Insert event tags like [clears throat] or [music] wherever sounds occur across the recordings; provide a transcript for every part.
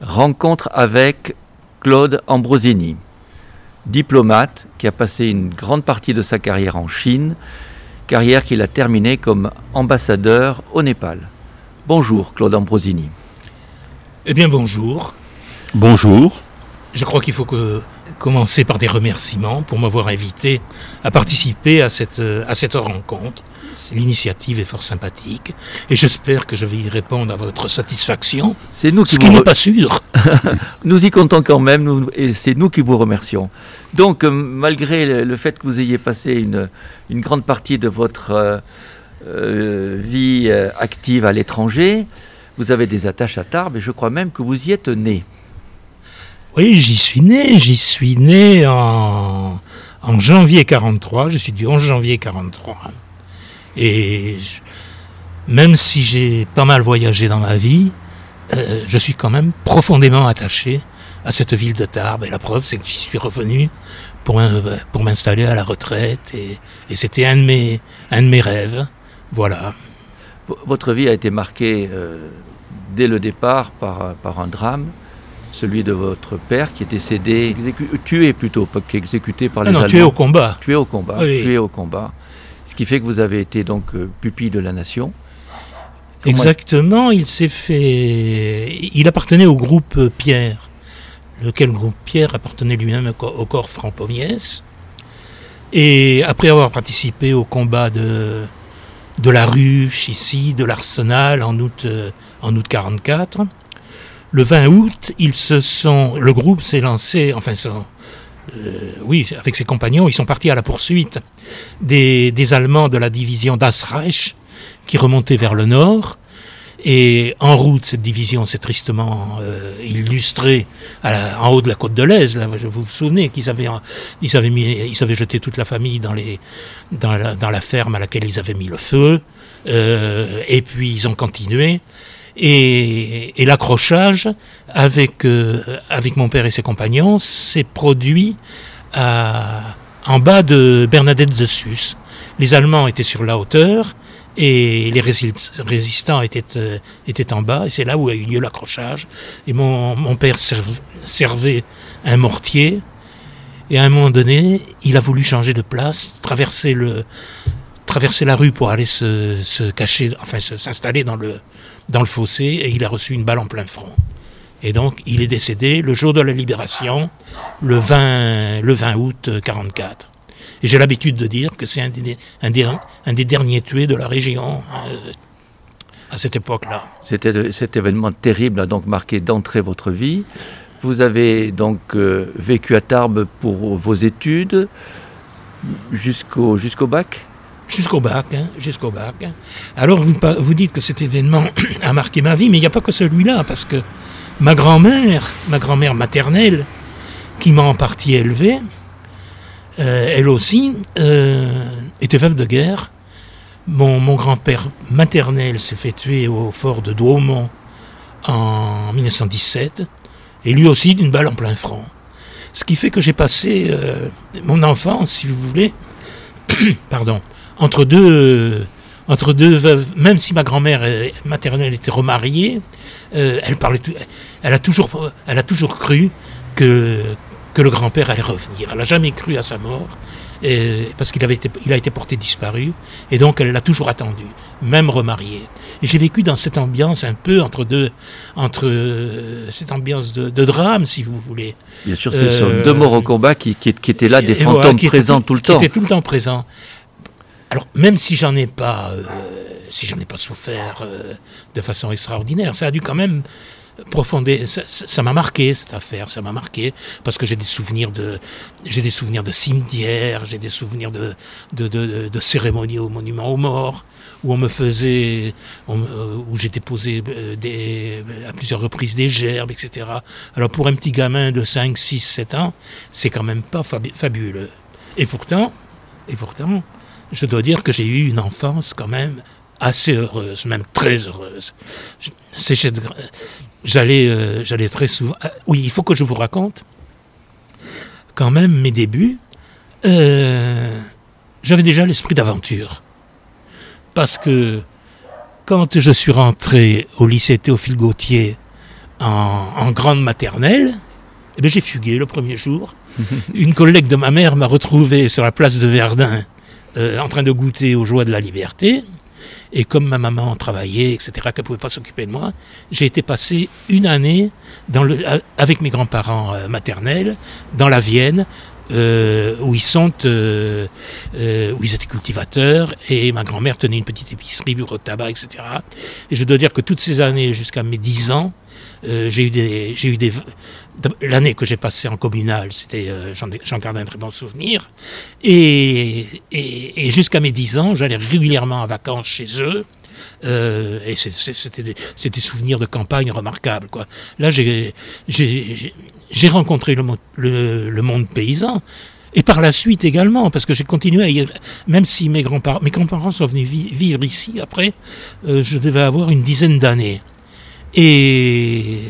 Rencontre avec Claude Ambrosini, diplomate qui a passé une grande partie de sa carrière en Chine, carrière qu'il a terminée comme ambassadeur au Népal. Bonjour Claude Ambrosini. Eh bien bonjour. Bonjour. Je crois qu'il faut que commencer par des remerciements pour m'avoir invité à participer à cette, à cette rencontre L'initiative est fort sympathique et j'espère que je vais y répondre à votre satisfaction. C'est nous qui ce qui n'est pas sûr. [laughs] nous y comptons quand même et c'est nous qui vous remercions. Donc, euh, malgré le, fait que vous ayez passé une, une grande partie de votre euh, euh, vie active à l'étranger, vous avez des attaches à Tarbes et je crois même que vous y êtes né. Oui, j'y suis né. J'y suis né en, en janvier 43. Je suis du 11 janvier 43. Et même si j'ai pas mal voyagé dans ma vie, euh, je suis quand même profondément attaché à cette ville de Tarbes. Et la preuve, c'est que j'y suis revenu pour, pour m'installer à la retraite. Et, c'était un, de mes, un de mes rêves. Voilà. Votre vie a été marquée euh, dès le départ par, par un drame celui de votre père qui est décédé, tué plutôt, pas qu'exécuté par les non, non, tué au combat. Tué au combat, tué au combat qui fait que vous avez été donc euh, pupille de la nation. Exactement, il s'est fait. Il appartenait au groupe Pierre, lequel groupe Pierre appartenait lui-même au corps franc Et après avoir participé au combat de, de la ruche ici, de l'Arsenal en août, euh, en août 44, le 20 août, ils se sont, le groupe s'est lancé, enfin, oui, avec ses compagnons, ils sont partis à la poursuite des, Allemands de la division Das Reich qui remontaient vers le nord. Et en route, cette division s'est tristement euh, illustrée en haut de la côte de l'Aise. Là, vous, vous souvenez qu'ils avaient, ils avaient, mis, ils avaient jeté toute la famille dans, la, ferme à laquelle ils avaient mis le feu. Euh, et puis ils ont continué. Et, l'accrochage avec, euh, avec mon père et ses compagnons s'est produit en bas de Bernadette de Sus. Les Allemands étaient sur la hauteur et les résistants étaient, euh, étaient en bas. Et c'est là où a eu lieu l'accrochage. Et mon, mon père servait un mortier. Et à un moment donné, il a voulu changer de place, traverser, le, traverser la rue pour aller se, se cacher, enfin s'installer dans le, dans le fossé et il a reçu une balle en plein front. Et donc, il est décédé le jour de la libération, le 20, le 20 août 44. Et j'ai l'habitude de dire que c'est un des, un des, derniers tués de la région euh, à cette époque-là. C'était cet événement terrible a donc marqué d'entrée votre vie. Vous avez donc euh, vécu à Tarbes pour vos études jusqu'au jusqu'au bac? Jusqu'au bac, hein, jusqu'au bac. Hein. Alors vous, vous dites que cet événement [clears throat] a marqué ma vie, mais il n'y a pas que celui-là, parce que ma grand-mère, ma grand-mère maternelle, qui m'a en partie élevé, euh, elle aussi euh, était veuve de guerre. Mon, mon grand-père maternel s'est fait tuer au fort de Douaumont en 1917, et lui aussi d'une balle en plein front. Ce qui fait que j'ai passé euh, mon enfance, si vous voulez, [clears throat] pardon, entre deux, entre deux veuves, même si ma grand-mère maternelle était remariée, euh, elle, parlait, elle, a toujours, elle a toujours cru que, que le grand-père allait revenir. Elle n'a jamais cru à sa mort, parce qu'il avait été, il a été porté disparu, et donc elle l'a toujours attendu, même remariée. J'ai vécu dans cette ambiance un peu entre deux, entre euh, cette ambiance de, drame, si vous voulez. Bien sûr, ce sont deux morts au combat qui, qui, étaient là, des fantômes présents tout le temps. Qui étaient tout le temps présents. Alors, même si j'en ai pas, euh, si j'en ai pas souffert euh, de façon extraordinaire, ça a dû quand même profonder. Ça m'a marqué cette affaire, ça m'a marqué parce que j'ai des souvenirs de, j'ai des souvenirs de cimetières, j'ai des souvenirs de, de, de, cérémonies au monument aux morts où on me faisait, euh, où j'étais posé des, à plusieurs reprises des gerbes, etc. Alors pour un petit gamin de 5, 6, 7 ans, c'est quand même pas fabuleux. Et pourtant, et pourtant, je dois dire que j'ai eu une enfance quand même assez heureuse, même très heureuse. J'allais, euh, j'allais très souvent. Ah, oui, il faut que je vous raconte quand même mes débuts. Euh, j'avais déjà l'esprit d'aventure. Parce que quand je suis rentré au lycée Théophile Gautier en, grande maternelle, eh ben, j'ai fugué le premier jour. [laughs] Une collègue de ma mère m'a retrouvé sur la place de Verdun euh, en train de goûter aux joies de la liberté. Et comme ma maman travaillait, etc., qu'elle ne pouvait pas s'occuper de moi, j'ai été passer une année dans le, avec mes grands-parents euh, maternels dans la Vienne, euh, où ils sont, euh, euh, où ils étaient cultivateurs, et ma grand-mère tenait une petite épicerie, bureau de tabac, etc. Et je dois dire que toutes ces années, jusqu'à mes 10 ans, j'ai eu des, j'ai eu des, l'année que j'ai passée en communal, c'était, j'en, garde un très bon souvenir, et, et, et jusqu'à mes 10 ans, j'allais régulièrement en vacances chez eux. Euh, et c'était des, des, souvenirs de campagne remarquables. Quoi. Là, j'ai rencontré le, le, le, monde paysan. Et par la suite également, parce que j'ai continué à y... Même si mes grands-parents mes grands sont venus vivre ici après, euh, je devais avoir une dizaine d'années. Et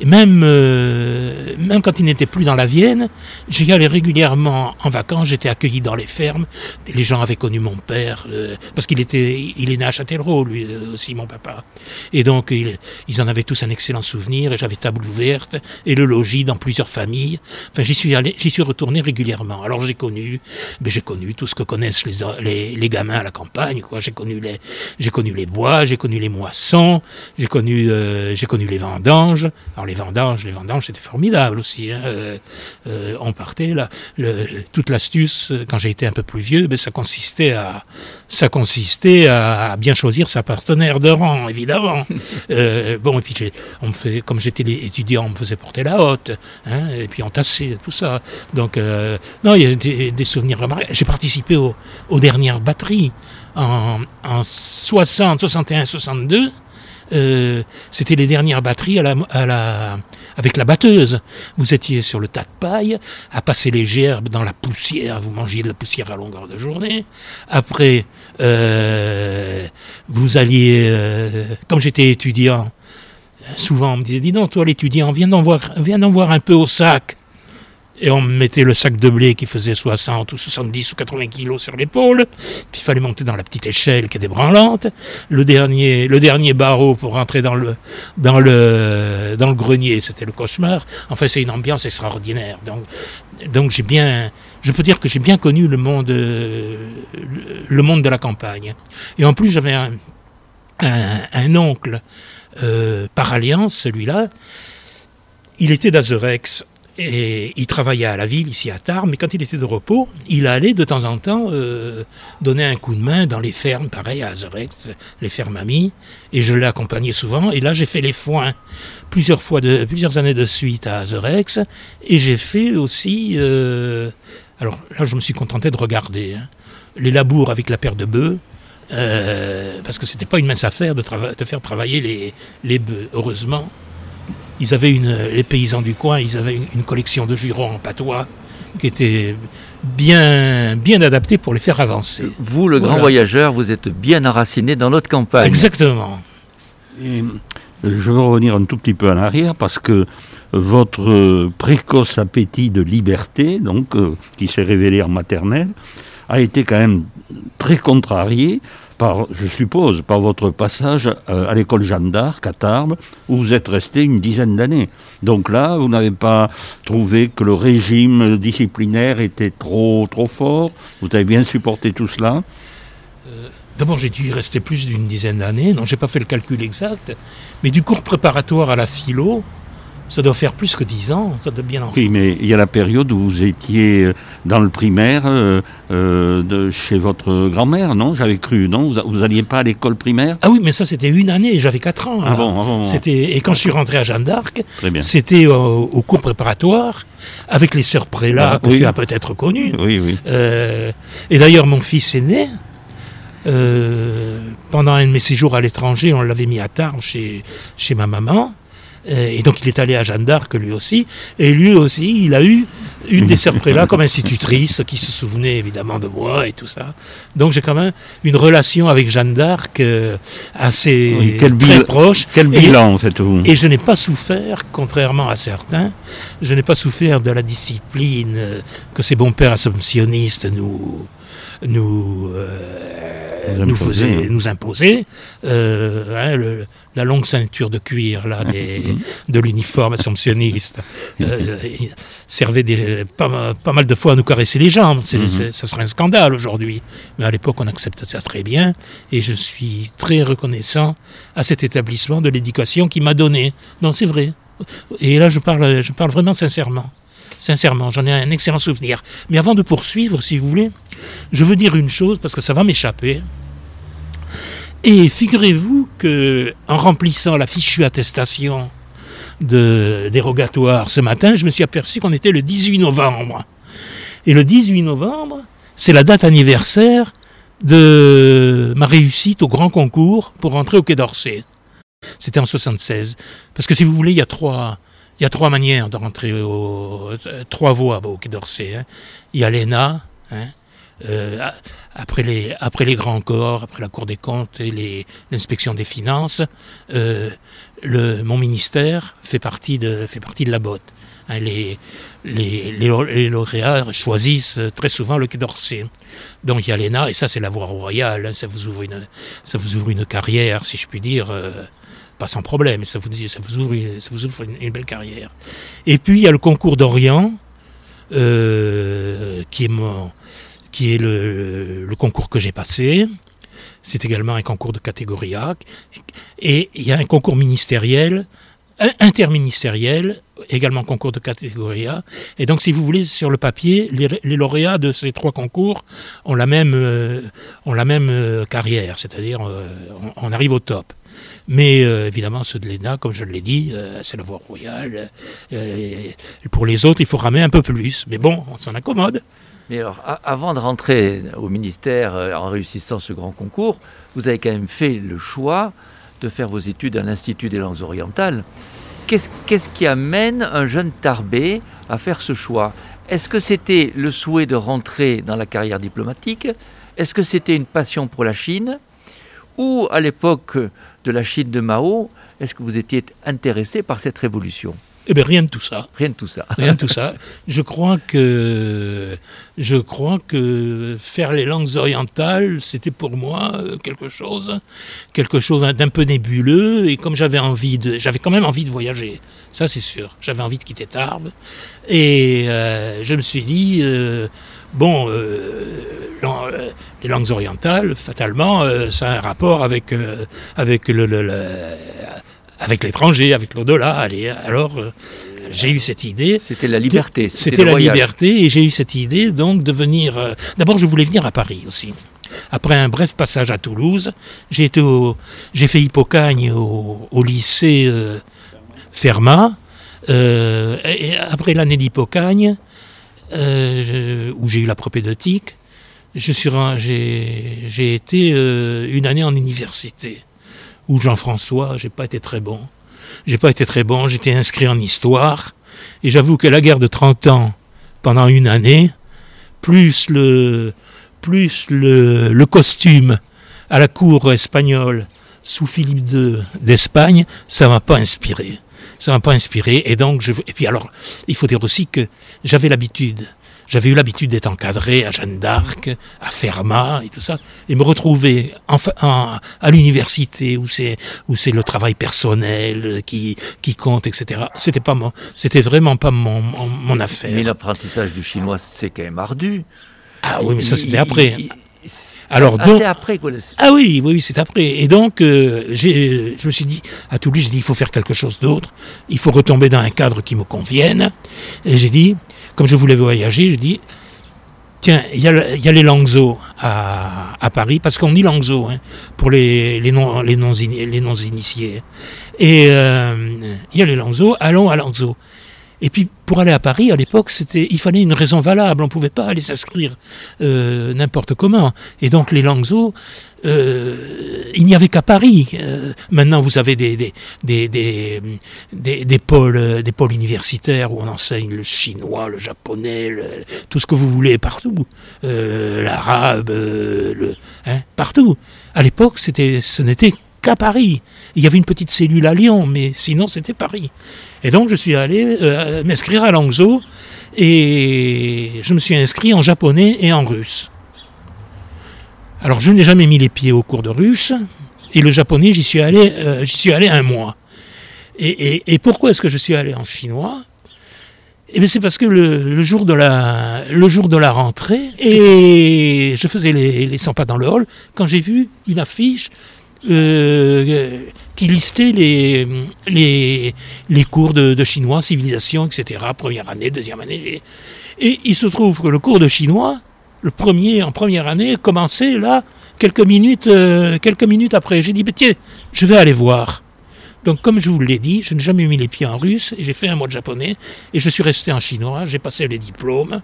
et même, euh, même quand il n'était plus dans la Vienne, j'y allais régulièrement en vacances, j'étais accueilli dans les fermes. Les gens avaient connu mon père, euh, parce qu'il était, il est né à Châtellerault, lui euh, aussi, mon papa. Et donc, ils en avaient tous un excellent souvenir, et j'avais table ouverte, et le logis dans plusieurs familles. Enfin, j'y suis allé, j'y suis retourné régulièrement. Alors, j'ai connu, ben, j'ai connu tout ce que connaissent les, les, les gamins à la campagne, quoi. J'ai connu les, j'ai connu les bois, j'ai connu les moissons, j'ai connu, j'ai connu les vendanges. Les vendanges, les vendanges, c'était formidable aussi. Hein. Euh, euh, on partait là. toute l'astuce, quand j'ai été un peu plus vieux, ben, ça consistait à, ça consistait à, bien choisir sa partenaire de rang, évidemment. [laughs] Euh, bon, et puis on me faisait, comme j'étais étudiant, on me faisait porter la hotte, hein, et puis on tassait tout ça. Donc, non, il y a des, souvenirs remarquables. J'ai participé aux dernières batteries en, en 60, 61, 62. Euh, c'était les dernières batteries à la, à la, avec la batteuse. Vous étiez sur le tas de paille, à passer les gerbes dans la poussière, vous mangiez de la poussière à longueur de journée. Après, euh, vous alliez, euh, comme j'étais étudiant, souvent on me disait, dis donc, toi l'étudiant, viens d'en voir, viens d'en voir un peu au sac et on mettait le sac de blé qui faisait 60 ou 70 ou 80 kilos sur l'épaule, puis il fallait monter dans la petite échelle qui était branlante, le dernier, le dernier barreau pour rentrer dans le, dans le, dans le grenier, c'était le cauchemar. Enfin, c'est une ambiance extraordinaire. Donc, donc j'ai bien, je peux dire que j'ai bien connu le monde, le monde de la campagne. Et en plus, j'avais un, un, oncle euh, par alliance, celui-là. Il était d'Azerex et il travaillait à la ville, ici à Tarbes, mais quand il était de repos, il allait de temps en temps euh, donner un coup de main dans les fermes, pareil à Azerex, les fermes amies, et je l'ai accompagné souvent. Et là, j'ai fait les foins plusieurs fois, de, plusieurs années de suite à Azerex, et j'ai fait aussi. Euh, alors là, je me suis contenté de regarder hein, les labours avec la paire de bœufs. Euh, parce que c'était pas une mince affaire de, de faire travailler les, les bœufs, heureusement ils avaient une, les paysans du coin, ils avaient une collection de jurons en patois qui était bien, bien adaptée pour les faire avancer. Vous, le grand voyageur, vous êtes bien enraciné dans notre campagne. Exactement. Et je veux revenir un tout petit peu en arrière parce que votre précoce appétit de liberté, donc euh, qui s'est révélé en maternelle, a été quand même très contrarié je suppose, par votre passage euh, à l'école Jeanne d'Arc à Tarbes, où vous êtes resté une dizaine d'années. Donc là, vous n'avez pas trouvé que le régime disciplinaire était trop, trop fort Vous avez bien supporté tout cela euh, D'abord, j'ai dû y rester plus d'une dizaine d'années. Non, j'ai pas fait le calcul exact. Mais du cours préparatoire à la philo, ça doit faire plus que dix ans, ça doit bien en Oui, mais il y a la période où vous étiez euh, dans le primaire euh, euh, de chez votre grand-mère, non? J'avais cru, non? Vous n'alliez pas à l'école primaire? Ah oui, mais ça c'était une année, j'avais quatre ans. Ah bon, ah bon, C'était Et quand je suis rentré à Jeanne d'Arc, c'était au, cours préparatoire avec les sœurs Prélat, ah, que tu as peut-être connues. Oui, oui. et d'ailleurs, mon fils aîné, pendant un de mes séjours à l'étranger, on l'avait mis à Tarbes chez, chez ma maman. Euh, et donc il est allé à Jeanne d'Arc lui aussi. Et lui aussi, il a eu une des sœurs Prélat comme institutrice qui se souvenait évidemment de moi et tout ça. Donc j'ai quand même une relation avec Jeanne d'Arc euh, assez très proche. Quel bilan faites-vous Et je n'ai pas souffert, contrairement à certains, je n'ai pas souffert de la discipline que ces bons pères assomptionnistes nous, nous, Vous nous faisait, hein. nous imposait euh, hein, le- la longue ceinture de cuir là, des- [laughs] de l'uniforme assomptionniste. Euh, servait des, pas, ma- pas mal de fois à nous caresser les jambes. C'est- Mhm. serait un scandale aujourd'hui. Mais à l'époque, on accepte ça très bien. Et je suis très reconnaissant à cet établissement de l'éducation qui m'a donné. Non, c'est vrai. Et là, je parle, je parle vraiment sincèrement. Sincèrement, j'en ai un excellent souvenir. Mais avant de poursuivre, si vous voulez, je veux dire une chose parce que ça va m'échapper. Et figurez-vous que en remplissant la fichue attestation de dérogatoire ce matin, je me suis aperçu qu'on était le 18 novembre. Et le 18 novembre, c'est la date anniversaire de ma réussite au grand concours pour rentrer au Quai d'Orsay. C'était en 76. Parce que si vous voulez, il y a trois, il y a trois manières de rentrer au, trois voies au Quai d'Orsay. hein. Il y a l'ENA, hein, euh, après, les, après les grands corps, après la Cour des comptes et l'inspection des finances, euh, mon ministère fait partie de, fait partie de la botte. Hein, les, les, les, lau- les lauréats choisissent très souvent le Quai d'Orsay. Donc il y a l'ENA, et ça c'est la voie royale, ça, vous ouvre une, ça vous ouvre une carrière, si je puis dire, euh, pas sans problème, ça vous, ouvre, une- ça vous ouvre une, belle carrière. Et puis il y a le concours d'Orient, euh, qui est, qui est le, concours que j'ai passé. C'est également un concours de catégorie A. Et il y a un concours ministériel, interministériel, également concours de catégorie A. Et donc, si vous voulez, sur le papier, les, lauréats de ces trois concours ont la même, euh, ont la même euh, carrière, c'est-à-dire on arrive au top. Mais euh, évidemment, ceux de l'ENA, comme je l'ai dit, euh, c'est la voie royale. Euh, et pour les autres, il faut ramer un peu plus. Mais bon, on s'en accommode. Mais alors, avant de rentrer au ministère euh, en réussissant ce grand concours, vous avez quand même fait le choix de faire vos études à l'Institut des langues orientales. Qu'est-ce qu'est-ce qui amène un jeune Tarbé à faire ce choix? Est-ce que c'était le souhait de rentrer dans la carrière diplomatique? Est-ce que c'était une passion pour la Chine? Ou à l'époque de la Chine de Mao, est-ce que vous étiez intéressé par cette révolution? Eh bien, rien de tout ça. Rien de tout ça. [laughs] Rien de tout ça. Je crois que je crois que faire les langues orientales, c'était pour moi euh, quelque chose, quelque chose d'un peu nébuleux. Et comme j'avais envie de, j'avais quand même envie de voyager. Ça, c'est sûr. J'avais envie de quitter Tarbes. Et euh, je me suis dit, euh, bon, euh, euh, les langues orientales, fatalement, euh, ça a un rapport avec avec le, le- le- avec l'étranger, avec l'au-delà. Allez, alors euh, j'ai eu cette idée. C'était la liberté. C'était la voyage. liberté et j'ai eu cette idée donc de venir. euh, D'abord, je voulais venir à Paris aussi. Après un bref passage à Toulouse, j'ai été au, j'ai fait Hippocagne au, au lycée euh, Fermat. Et et après l'année d'Hippocagne, euh, où j'ai eu la propédeutique, je suis, j'ai, j'ai été euh, une année en université où Jean-François, j'ai pas été très bon. J'ai pas été très bon. J'étais inscrit en histoire. Et j'avoue que la guerre de 30 ans, pendant une année, plus le, plus le, le costume à la cour espagnole sous Philippe II d'Espagne, ça m'a pas inspiré. Ça m'a pas inspiré. Et donc, je, et puis alors, il faut dire aussi que j'avais l'habitude, j'avais eu l'habitude d'être encadré à Jeanne d'Arc, à Fermat et tout ça, et me retrouver en, à l'université où c'est où c'est le travail personnel qui qui compte, etc. C'était pas mon, c'était vraiment pas mon mon, mon affaire. Mais l'apprentissage du chinois, c'est quand même ardu. Ah oui, mais ça c'était après. il- Alors Ah, donc, après quoi. ah oui, oui, oui, c'est après. Et donc, euh, j'ai, je me suis dit, à Toulouse, j'ai dit, il faut faire quelque chose d'autre. Il faut retomber dans un cadre qui me convienne. Et j'ai dit, comme je voulais voyager, j'ai dit, tiens, il y, a y les Langso à, à Paris, parce qu'on dit Langso hein, pour les, les, non, les, non, les non-initiés. Et euh, il y a les Langso, allons à Langso. Et puis, pour aller à Paris, à l'époque, c'était, il fallait une raison valable. On ne pouvait pas aller s'inscrire euh, n'importe comment. Et donc, les Langso, euh, il n'y avait qu'à Paris. Euh, maintenant, vous avez des, des, des, des, des- pôles, euh, des pôles universitaires où on enseigne le chinois, le japonais, le- tout ce que vous voulez partout. Euh, L'arabe, euh, hein, partout. À l'époque, ce n'était qu'à Paris. Il y avait une petite cellule à Lyon, mais sinon, c'était Paris. Et donc, je suis allé euh, m'inscrire à Langzhou et je me suis inscrit en japonais et en russe. Alors je n'ai jamais mis les pieds au cours de russe, et le japonais, j'y suis allé, euh, suis allé un mois. Et, pourquoi est-ce que je suis allé en chinois? Eh c'est parce que le, jour de la, le jour de la rentrée, et je faisais les, les 100 pas dans le hall, quand j'ai vu une affiche euh, qui listait les, les, les cours de, chinois, civilisation, etc., première année, deuxième année. Et il se trouve que le cours de chinois, le premier en première année, commençait là, quelques minutes, euh, quelques minutes après. J'ai dit, tiens, je vais aller voir. Donc, comme je vous l'ai dit, je n'ai jamais mis les pieds en russe et j'ai fait un mois de japonais et je suis resté en chinois. J'ai passé les diplômes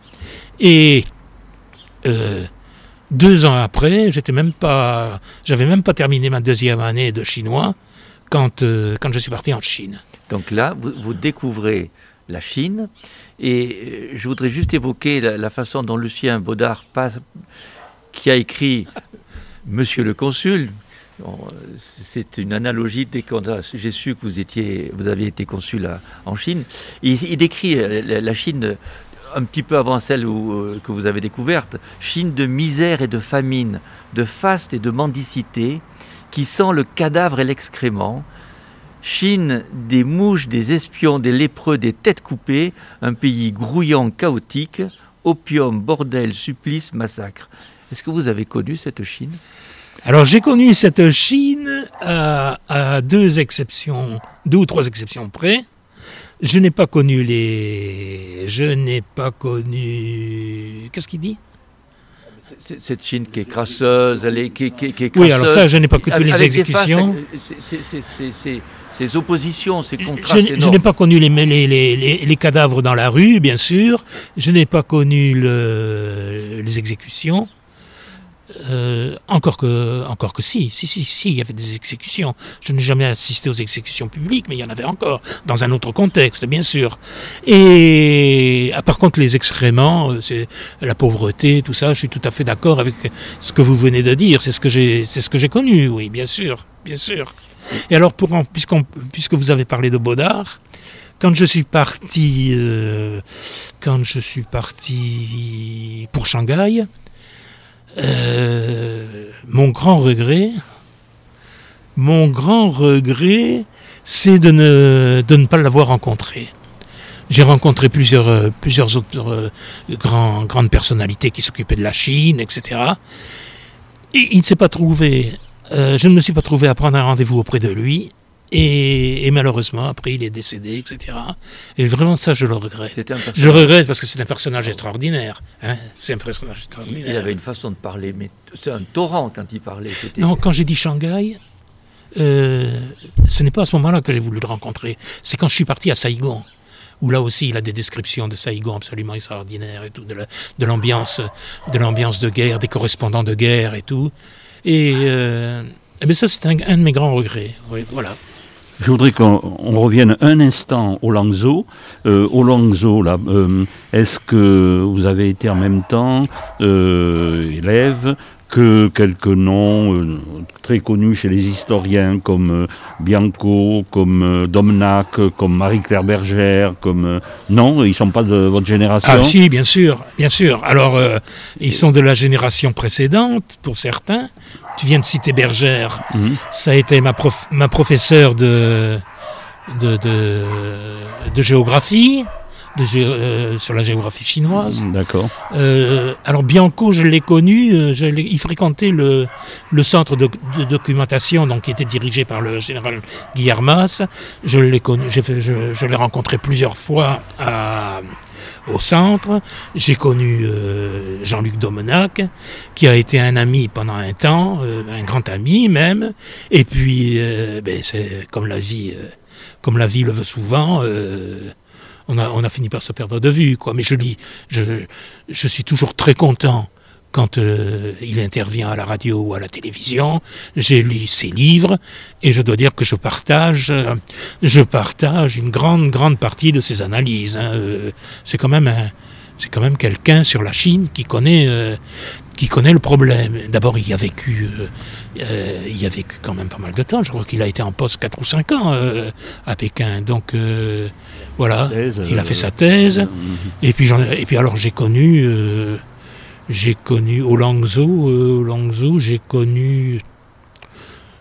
et euh, deux ans après, j'étais même pas, j'avais même pas terminé ma deuxième année de chinois quand euh, quand je suis parti en Chine. Donc là, vous, découvrez la Chine et je voudrais juste évoquer la, façon dont Lucien Baudard qui a écrit Monsieur le consul, c'est une analogie dès que j'ai su que vous étiez, vous avez été consul en Chine. Il, décrit la, Chine un petit peu avant celle euh, que vous avez découverte, Chine de misère et de famine, de faste et de mendicité, qui sent le cadavre et l'excrément. Chine des mouches, des espions, des lépreux, des têtes coupées, un pays grouillant, chaotique, opium, bordel, supplice, massacre. Est-ce que vous avez connu cette Chine? Alors j'ai connu cette Chine à, deux exceptions, deux ou trois exceptions près. Je n'ai pas connu les. Je n'ai pas connu. Qu'est-ce qu'il dit? Cette Chine qui est crasseuse, elle est, qui, qui, qui Oui, alors ça, je n'ai pas connu les exécutions. Ces oppositions, ces contrastes. Je, je n'ai pas connu les, les, les, les, cadavres dans la rue, bien sûr. Je n'ai pas connu le, les exécutions. Euh, encore que, encore que si, si, si, si, il y avait des exécutions. Je n'ai jamais assisté aux exécutions publiques, mais il y en avait encore, dans un autre contexte, bien sûr. Et ah, par contre, les excréments, euh, c'est la pauvreté, tout ça, je suis tout à fait d'accord avec ce que vous venez de dire. C'est ce que j'ai, c'est ce que j'ai connu, oui, bien sûr, bien sûr. Et alors, pour puisque vous avez parlé de Baudard, quand je suis parti, euh, quand je suis parti pour Shanghai, euh, mon grand regret, mon grand regret, c'est de ne, de ne pas l'avoir rencontré. J'ai rencontré plusieurs, euh, plusieurs autres euh, grandes personnalités qui s'occupaient de la Chine, etc. Et il ne s'est pas trouvé, je ne me suis pas trouvé à prendre un rendez-vous auprès de lui. Et, malheureusement, après, il est décédé, etc. Et vraiment, ça, je le regrette. Je le regrette parce que c'est un personnage extraordinaire. Hein. c'est un personnage extraordinaire. Il avait une façon de parler, mais c'est un torrent quand il parlait. Non, quand j'ai dit Shanghai, euh, ce n'est pas à ce moment-là que j'ai voulu le rencontrer. C'est quand je suis parti à Saïgon où là aussi il a des descriptions de Saïgon absolument extraordinaires et tout, de l'ambiance, de l'ambiance de guerre, des correspondants de guerre et tout. Et, euh, ça c'est un, un, de mes grands regrets. Oui, voilà. Je voudrais qu'on revienne un instant au Langzo. Euh, au Langzo, euh, est-ce que vous avez été en même temps euh, élève que quelques noms très connus chez les historiens comme Bianco, comme Domnac, comme Marie-Claire Bergère, comme non, ils sont pas de votre génération? Ah si, bien sûr, bien sûr. Alors ils sont de la génération précédente pour certains, tu viens de citer Bergère. Mhm. Ça a été ma, prof, ma professeure de, de, de, géographie. De, euh, sur la géographie chinoise. Mm, d'accord. Euh, alors Bianco, je l'ai connu, euh, je il fréquentait le, le centre de, documentation donc, qui était dirigé par le général Guillermas. Je l'ai connu, je, je l'ai rencontré plusieurs fois à, au centre. J'ai connu euh, Jean-Luc Domenac, qui a été un ami pendant un temps, euh, un grand ami même. Et puis, euh, ben, c'est comme la vie, comme la vie le veut souvent. on a, fini par se perdre de vue, quoi. Mais je lis, je, je suis toujours très content quand euh, il intervient à la radio ou à la télévision. J'ai lu ses livres et je dois dire que je partage, euh, je partage une grande, grande partie de ses analyses. Hein. Euh, c'est quand même c'est quand même quelqu'un sur la Chine qui connaît, qui connaît le problème. D'abord, il y a vécu, il y a vécu quand même pas mal de temps. Je crois qu'il a été en poste 4 ou 5 ans à Pékin. Donc voilà, il a fait sa thèse. Et puis, et puis alors j'ai connu j'ai connu au Langzhou, au Langzhou, j'ai connu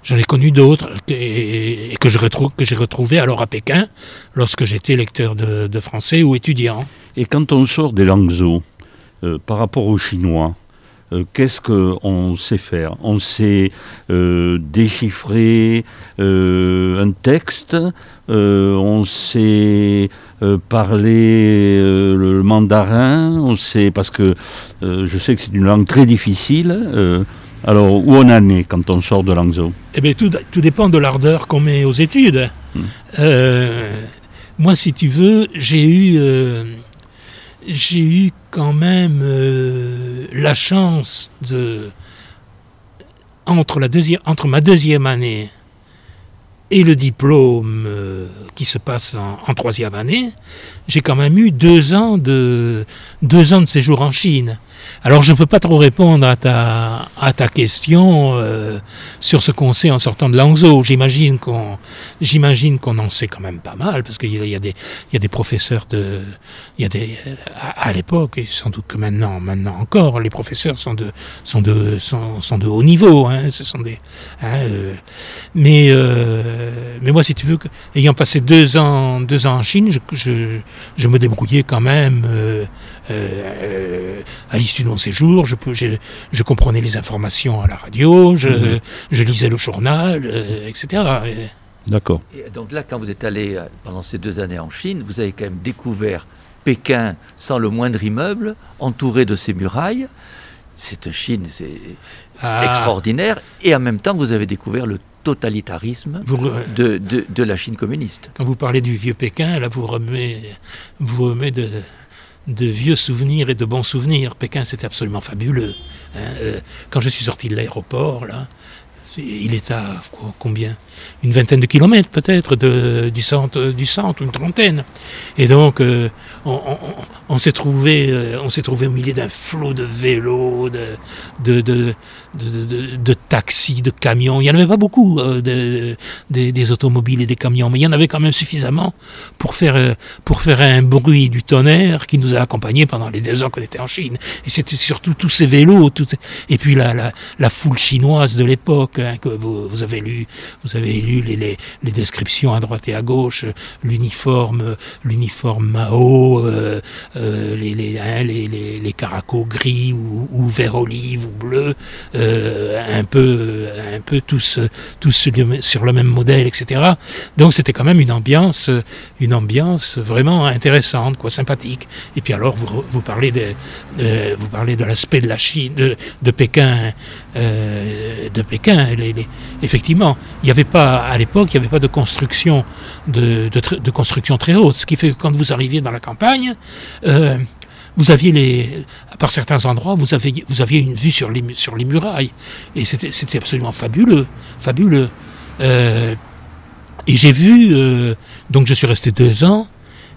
J'en ai connu d'autres que, que j'ai retrouvé alors à Pékin lorsque j'étais lecteur de, français ou étudiant. Et quand on sort des langues euh, par rapport aux Chinois, euh, qu'est-ce qu'on sait faire? On sait euh, déchiffrer un texte, on sait parler le mandarin, on sait parce que je sais que c'est une langue très difficile. Alors, où on en est quand on sort de Langzhou Eh bien, tout, dépend de l'ardeur qu'on met aux études. Hmm. Euh, moi, si tu veux, j'ai eu, euh, j'ai eu quand même euh, la chance de, entre, la deuxième, entre ma deuxième année et le diplôme qui se passe en, troisième année, j'ai quand même eu deux ans de, deux ans de séjour en Chine. Alors je ne peux pas trop répondre à ta, à ta question euh, sur ce qu'on sait en sortant de Langzhou. J'imagine qu'on j'imagine qu'on en sait quand même pas mal, parce qu'il y, a des, il y a des professeurs de... Il y a des, à, l'époque, et sans doute que maintenant, maintenant encore, les professeurs sont de, sont de, sont, de haut niveau. Hein, ce sont des, hein, euh, mais, euh, mais moi, si tu veux, ayant passé deux ans, deux ans en Chine, je, je, je me débrouillais quand même euh, à l'issue de mon séjour, je, je, comprenais les informations à la radio, je, mhm. lisais le journal, euh, etc. D'accord. donc là, quand vous êtes allé euh, pendant ces deux années en Chine, vous avez quand même découvert Pékin sans le moindre immeuble, entouré de ses murailles. Cette Chine, c'est ah. extraordinaire. Et en même temps, vous avez découvert le totalitarisme de, de, la Chine communiste. Quand vous parlez du vieux Pékin, là, vous remet, vous remet de, de vieux souvenirs et de bons souvenirs. Pékin, c'était absolument fabuleux. Hein. Euh, quand je suis sorti de l'aéroport, là, il est à combien? Une vingtaine de kilomètres peut-être du centre, du centre, une trentaine. Et donc, euh, on, s'est trouvé, euh, on s'est trouvé au milieu d'un flot de vélos, de, de, de, taxis, de camions. Il n'y en avait pas beaucoup euh, des automobiles et des camions, mais il y en avait quand même suffisamment pour faire, pour faire un bruit du tonnerre qui nous a accompagnés pendant les deux ans qu'on était en Chine. Et c'était surtout tous ces vélos, et puis la, la, foule chinoise de l'époque Hein, que vous, avez lu, lu les, descriptions à droite et à gauche, l'uniforme, l'uniforme Mao, euh, euh, hein, les, les, caracos gris ou, vert olive ou bleu, euh, un peu, un peu tous, tous sur le même modèle, etc. Donc c'était quand même une ambiance, une ambiance vraiment intéressante, quoi, sympathique. Et puis alors vous, vous parlez de, vous parlez de l'aspect de la Chine, de, de Pékin, de Pékin effectivement, il n'y avait pas, à l'époque, il n'y avait pas de construction, de, construction très haute. Ce qui fait que quand vous arriviez dans la campagne, euh, vous aviez les, par certains endroits, vous aviez, vous aviez une vue sur les, sur les murailles. Et c'était absolument fabuleux, fabuleux. Euh, et j'ai vu, euh, donc je suis resté deux ans,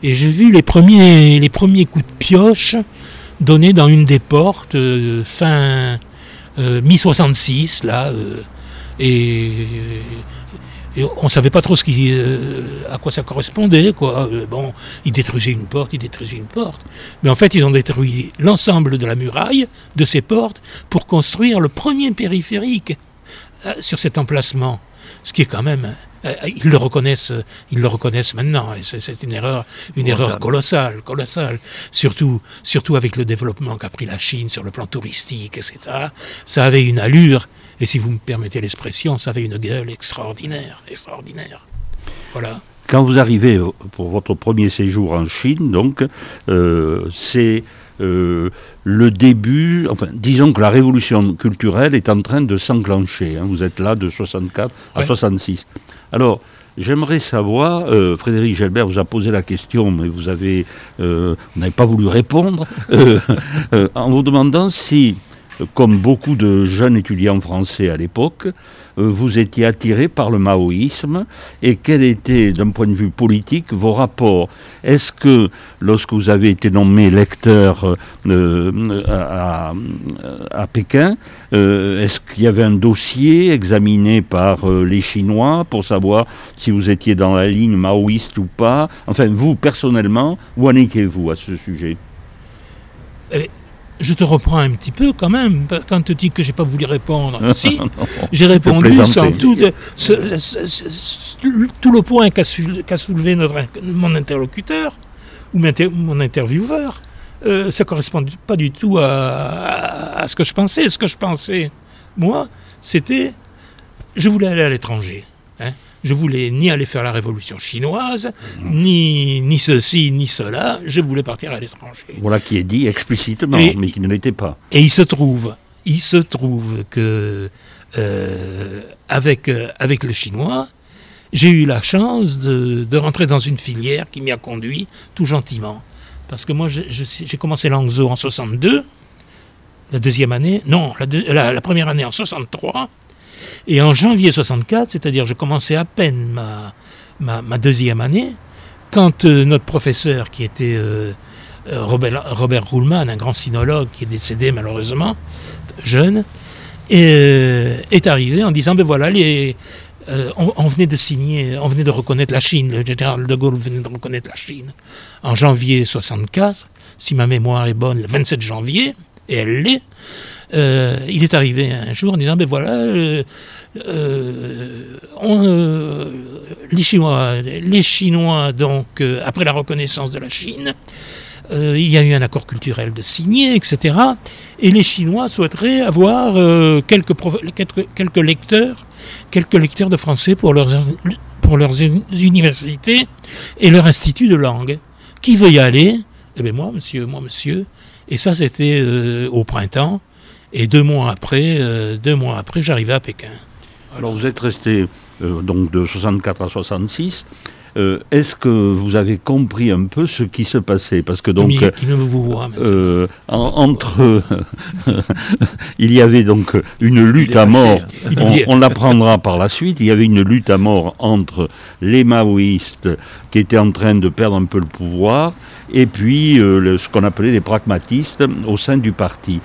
et j'ai vu les premiers, les premiers coups de pioche donnés dans une des portes, fin mi-66, là, et, on ne savait pas trop qui, euh, à quoi ça correspondait. Quoi. Euh, bon, ils détruisaient une porte, ils détruisaient une porte. Mais en fait, ils ont détruit l'ensemble de la muraille de ces portes pour construire le premier périphérique euh, sur cet emplacement. Ce qui est quand même ils le reconnaissent, ils le reconnaissent maintenant. C'est une erreur, une erreur colossale, colossale. Surtout, surtout avec le développement qu'a pris la Chine sur le plan touristique, etc. Ça avait une allure et si vous me permettez l'expression, ça avait une gueule extraordinaire, extraordinaire. Voilà. Quand vous arrivez pour votre premier séjour en Chine, donc, euh, c'est euh, le début, enfin, disons que la révolution culturelle est en train de s'enclencher. Hein. Vous êtes là de 64 à 66. Alors, J'aimerais savoir, euh, Frédéric Gelbert vous a posé la question, mais vous avez, n'avez pas voulu répondre, [laughs] en vous demandant si comme beaucoup de jeunes étudiants français à l'époque, euh, vous étiez attiré par le maoïsme. Et quels étaient, d'un point de vue politique, vos rapports? Est-ce que, lorsque vous avez été nommé lecteur euh, à, Pékin, euh, est-ce qu'il y avait un dossier examiné par les Chinois pour savoir si vous étiez dans la ligne maoïste ou pas? Enfin, vous, personnellement, où en étiez-vous à ce sujet? Je te reprends un petit peu quand même, quand tu dis que j'ai pas voulu répondre. [laughs] si, j'ai répondu sans tout, tout le point qu'a soulevé notre, mon interlocuteur ou mon intervieweur. Euh, ça correspond pas du tout à, ce que je pensais. Ce que je pensais, moi, c'était, je voulais aller à l'étranger. Hein. Je voulais ni aller faire la révolution chinoise, mmh. ni, ni ceci, ni cela. Je voulais partir à l'étranger. Voilà qui est dit explicitement, mais qui ne l'était pas. Et il se trouve, il se trouve que euh, avec, euh, avec le chinois, j'ai eu la chance de, de, rentrer dans une filière qui m'y a conduit tout gentiment. Parce que moi, j'ai commencé l'Angzo en 62, la deuxième année, non, la, la, première année en 63, et en janvier 64, c'est-à-dire je commençais à peine ma, deuxième année, quand euh, notre professeur, qui était euh, euh, Robert, Robert un grand sinologue qui est décédé malheureusement, jeune, est arrivé en disant, ben voilà, les, on, venait de signer, on venait de reconnaître la Chine, le général de Gaulle venait de reconnaître la Chine en janvier 64, si ma mémoire est bonne, le 27 janvier, et elle l'est. il est arrivé un jour en disant, ben voilà, euh, les Chinois, les Chinois donc euh, après la reconnaissance de la Chine, il y a eu un accord culturel de signer, etc. Et les Chinois souhaiteraient avoir quelques, lecteurs, quelques lecteurs de français pour leurs, pour leurs universités et leur institut de langue. Qui veut y aller? Eh bien moi, monsieur, moi, monsieur. Et ça, c'était au printemps. Et deux mois après, deux mois après, j'arrivais à Pékin. Alors vous êtes resté euh, donc de 64 à 66. Euh, est-ce que vous avez compris un peu ce qui se passait? Parce que donc, il, vous voit euh, entre, [laughs] il y avait donc une lutte à mort. On, l'apprendra par la suite. Il y avait une lutte à mort entre les maoïstes qui étaient en train de perdre un peu le pouvoir et puis ce qu'on appelait les pragmatistes au sein du parti.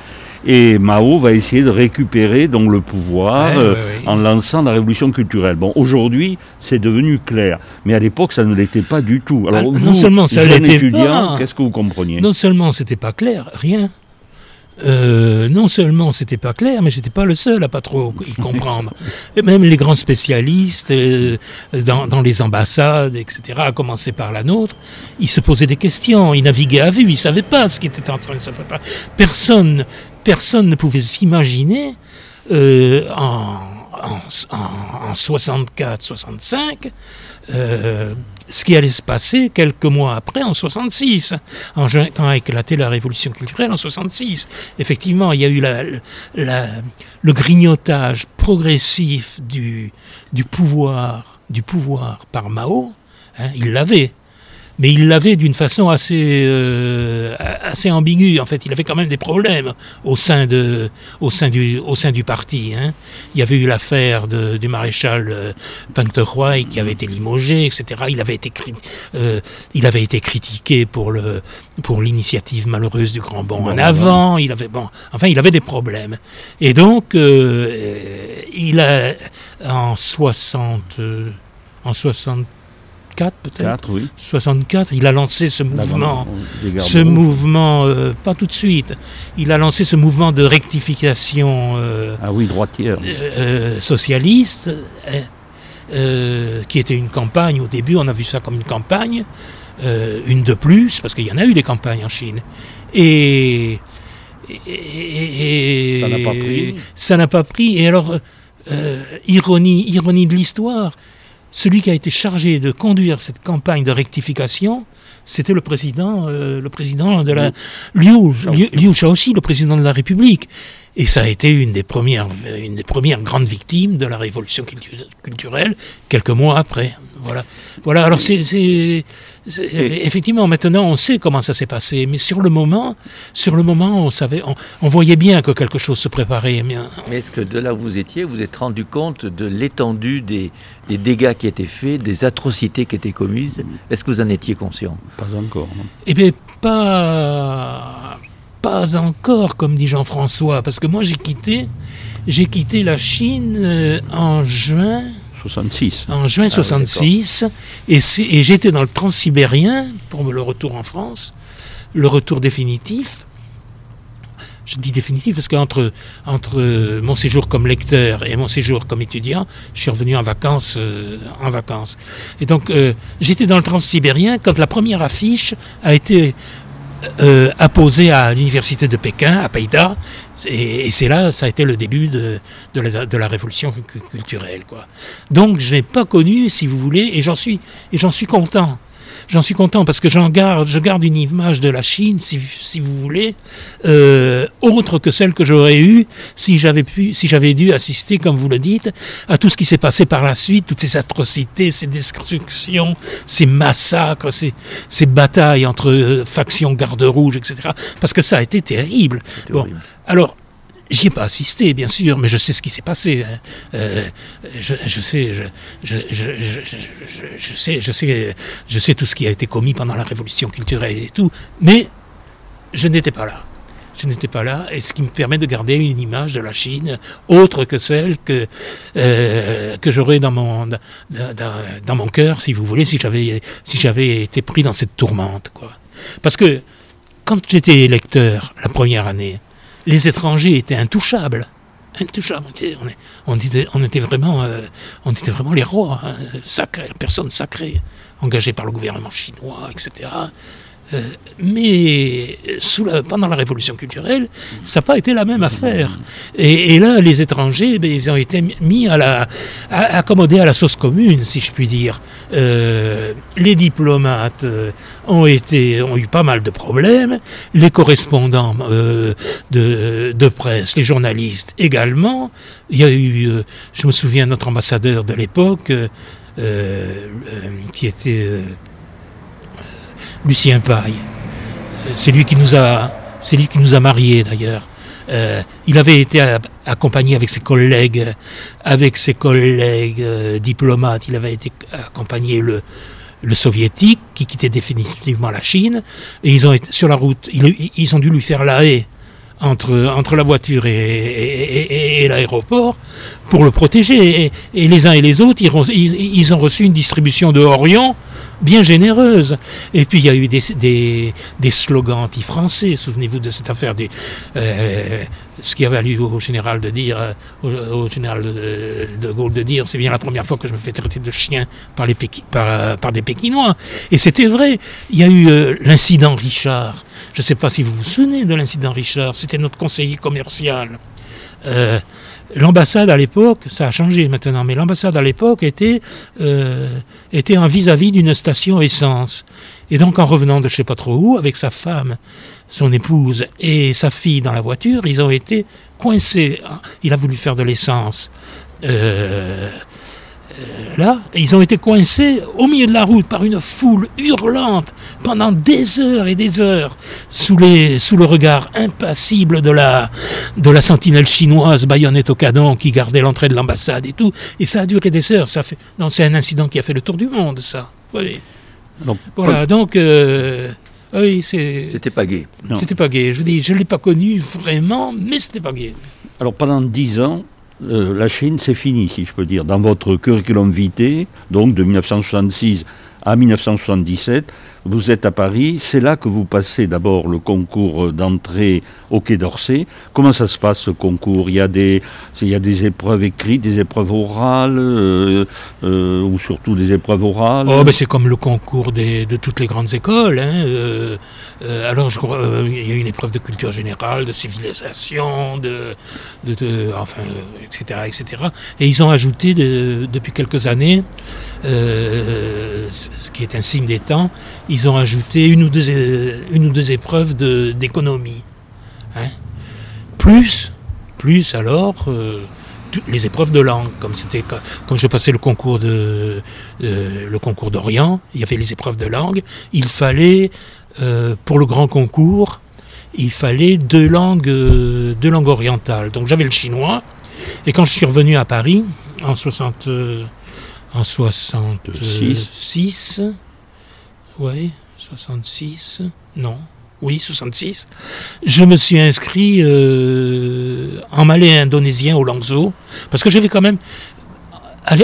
Et Mao va essayer de récupérer donc le pouvoir euh, en lançant la révolution culturelle. Bon, aujourd'hui, c'est devenu clair, mais à l'époque, ça ne l'était pas du tout. Alors, ah, non seulement ça l'était pas. Qu'est-ce que vous compreniez? Non seulement c'était pas clair, rien. Euh, non seulement c'était pas clair, mais j'étais pas le seul à pas trop y comprendre. [laughs] Et même les grands spécialistes euh, dans, dans, les ambassades, etc., à commencer par la nôtre, ils se posaient des questions, ils naviguaient à vue, ils savaient pas ce qui était en train de se préparer. Personne personne ne pouvait s'imaginer euh, en, en, 64-65 euh, ce qui allait se passer quelques mois après, en 66, en, quand a éclaté la révolution culturelle en 66. Effectivement, il y a eu la, le grignotage progressif du, du, pouvoir, du pouvoir par Mao. Hein, il l'avait mais il l'avait d'une façon assez, euh, assez ambiguë. En fait, il avait quand même des problèmes au sein, de, au sein, du, au sein du parti. Hein. Il y avait eu l'affaire du maréchal euh, qui avait été limogé, etc. Il avait été, euh, il avait été critiqué pour, le, pour l'initiative malheureuse du Grand Bond en avant. Il avait, bon, enfin, il avait des problèmes. Et donc, il a, en 60, en 60 peut-être. oui. 64, il a lancé ce mouvement, ce mouvement, euh, pas tout de suite, il a lancé ce mouvement de rectification euh, ah oui, droitière. Euh, socialiste, qui était une campagne au début, on a vu ça comme une campagne, une de plus, parce qu'il y en a eu des campagnes en Chine. Et, ça n'a pas pris. Ça n'a pas pris. Et alors, ironie, ironie de l'histoire, celui qui a été chargé de conduire cette campagne de rectification, c'était le président, euh, le président de la Liu, Liu, Liu Shaoxi, le président de la République. Et ça a été une des premières, une des premières grandes victimes de la révolution culturelle quelques mois après. Voilà. Voilà. Alors c'est effectivement, maintenant, on sait comment ça s'est passé, mais sur le moment, sur le moment, on savait, on, voyait bien que quelque chose se préparait. Mais, est-ce que de là où vous étiez, vous êtes rendu compte de l'étendue des, dégâts qui étaient faits, des atrocités qui étaient commises? Est-ce que vous en étiez conscient? Pas encore. Non. Eh bien, pas, pas encore, comme dit Jean-François, parce que moi j'ai quitté, j'ai quitté la Chine euh, en juin 66. En juin 66, ah et, et j'étais dans le transsibérien pour le retour en France, le retour définitif. je dis définitive parce qu'entre entre mon séjour comme lecteur et mon séjour comme étudiant, je suis revenu en vacances, euh, en vacances. Et donc euh, j'étais dans le transsibérien quand la première affiche a été euh, apposée à l'université de Pékin, à Païda, et, c'est là, ça a été le début de, de, la, de la, révolution culturelle. Quoi. Donc je n'ai pas connu, si vous voulez, et j'en suis, et j'en suis content j'en suis content parce que j'en garde, je garde une image de la Chine, si, si vous voulez, euh, autre que celle que j'aurais eue si j'avais pu, si j'avais dû assister, comme vous le dites, à tout ce qui s'est passé par la suite, toutes ces atrocités, ces destructions, ces massacres, ces, ces batailles entre euh, factions garde rouges, etc. Parce que ça a été terrible. Bon, alors J'y ai pas assisté, bien sûr, mais je sais ce qui s'est passé. Je, sais, je, sais, je sais, tout ce qui a été commis pendant la révolution culturelle et tout, mais je n'étais pas là. Je n'étais pas là, et ce qui me permet de garder une image de la Chine autre que celle que euh, que j'aurais dans mon dans, mon cœur, si vous voulez, si j'avais si j'avais été pris dans cette tourmente, quoi. Parce que quand j'étais lecteur la première année, les étrangers étaient intouchables. Intouchables. On était, vraiment, les rois, hein, personnes sacrées, engagées par le gouvernement chinois, etc. Euh, mais sous pendant la révolution culturelle, ça n'a pas été la même affaire. Et, là, les étrangers, ben, ils ont été mis à la, accommodés à la sauce commune, si je puis dire. Euh, les diplomates euh, ont, été, ont eu pas mal de problèmes, les correspondants de, presse, les journalistes également. Il y a eu, je me souviens, notre ambassadeur de l'époque, qui était Lucien Paille. C'est lui qui nous a, c'est lui qui nous a mariés d'ailleurs. Euh, il avait été accompagné avec ses collègues, avec ses collègues euh, diplomates. Il avait été accompagné le, soviétique qui quittait définitivement la Chine. Et ils ont été sur la route. Ils, ont dû lui faire la haie entre, entre la voiture et, l'aéroport pour le protéger. Et, les uns et les autres, ils, ils ont reçu une distribution de Orion bien généreuse. Et puis il y a eu des, des, des slogans anti-français. Souvenez-vous de cette affaire des, euh, ce qui a valu au général de dire, euh, au, général de, Gaulle de dire, c'est bien la première fois que je me fais traiter de chien par, les euh, des Pékinois. Et c'était vrai. Il y a eu l'incident Richard. Je ne sais pas si vous vous souvenez de l'incident Richard. C'était notre conseiller commercial. L'ambassade à l'époque, ça a changé maintenant, mais l'ambassade à l'époque était, euh, était en vis-à-vis d'une station essence. Et donc en revenant de je sais pas trop où, avec sa femme, son épouse et sa fille dans la voiture, ils ont été coincés. Il a voulu faire de l'essence. Euh, euh, là, ils ont été coincés au milieu de la route par une foule hurlante pendant des heures et des heures sous, les, sous le regard impassible de la, de la sentinelle chinoise baïonnette au canon qui gardait l'entrée de l'ambassade et tout. Et ça a duré des heures. Ça fait, non, c'est un incident qui a fait le tour du monde, ça. Voilà, donc. Euh, oui, c'est. C'était pas gay. C'était pas gay. Je dis, je l'ai pas connu vraiment, mais c'était pas gay. Alors pendant dix ans, euh, la Chine, c'est fini, si je peux dire. Dans votre curriculum vitae, donc de 1966 à 1977, vous êtes à Paris, c'est là que vous passez d'abord le concours d'entrée au Quai d'Orsay. Comment ça se passe ce concours? Il y, a des, il y a des épreuves écrites, des épreuves orales, euh, euh, ou surtout des épreuves orales? Oh, ben C'est comme le concours de toutes les grandes écoles. Hein. Euh, alors, il y a une épreuve de culture générale, de civilisation, de, de, enfin, etc., etc. Et ils ont ajouté depuis quelques années, ce qui est un signe des temps, ils ont ajouté une ou deux, une ou deux épreuves d'économie. Hein. plus, plus alors euh, les épreuves de langue, comme c'était comme je passais le concours de le concours d'Orient, il y avait les épreuves de langue. Il fallait euh, pour le grand concours, il fallait deux langues, euh, deux langues orientales. Donc j'avais le chinois. Et quand je suis revenu à Paris en 60, en 66, oui, 66, non, oui, 66, je me suis inscrit euh, en malais indonésien au Langzhou, parce que j'avais quand même...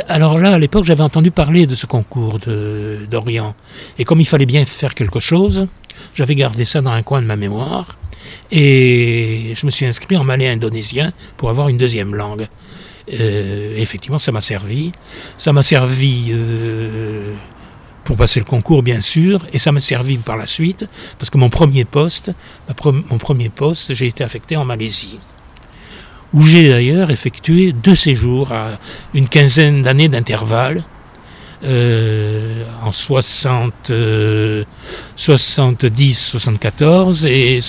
Alors là, à l'époque, j'avais entendu parler de ce concours d'Orient. Et comme il fallait bien faire quelque chose, j'avais gardé ça dans un coin de ma mémoire. Et je me suis inscrit en malais indonésien pour avoir une deuxième langue. Euh, effectivement, ça m'a servi. Ça m'a servi euh, pour passer le concours, bien sûr, et ça m'a servi par la suite, parce que mon premier poste, mon premier poste, j'ai été affecté en Malaisie, où j'ai d'ailleurs effectué deux séjours à une quinzaine d'années d'intervalle. Euh, en 60, 70, 74 et,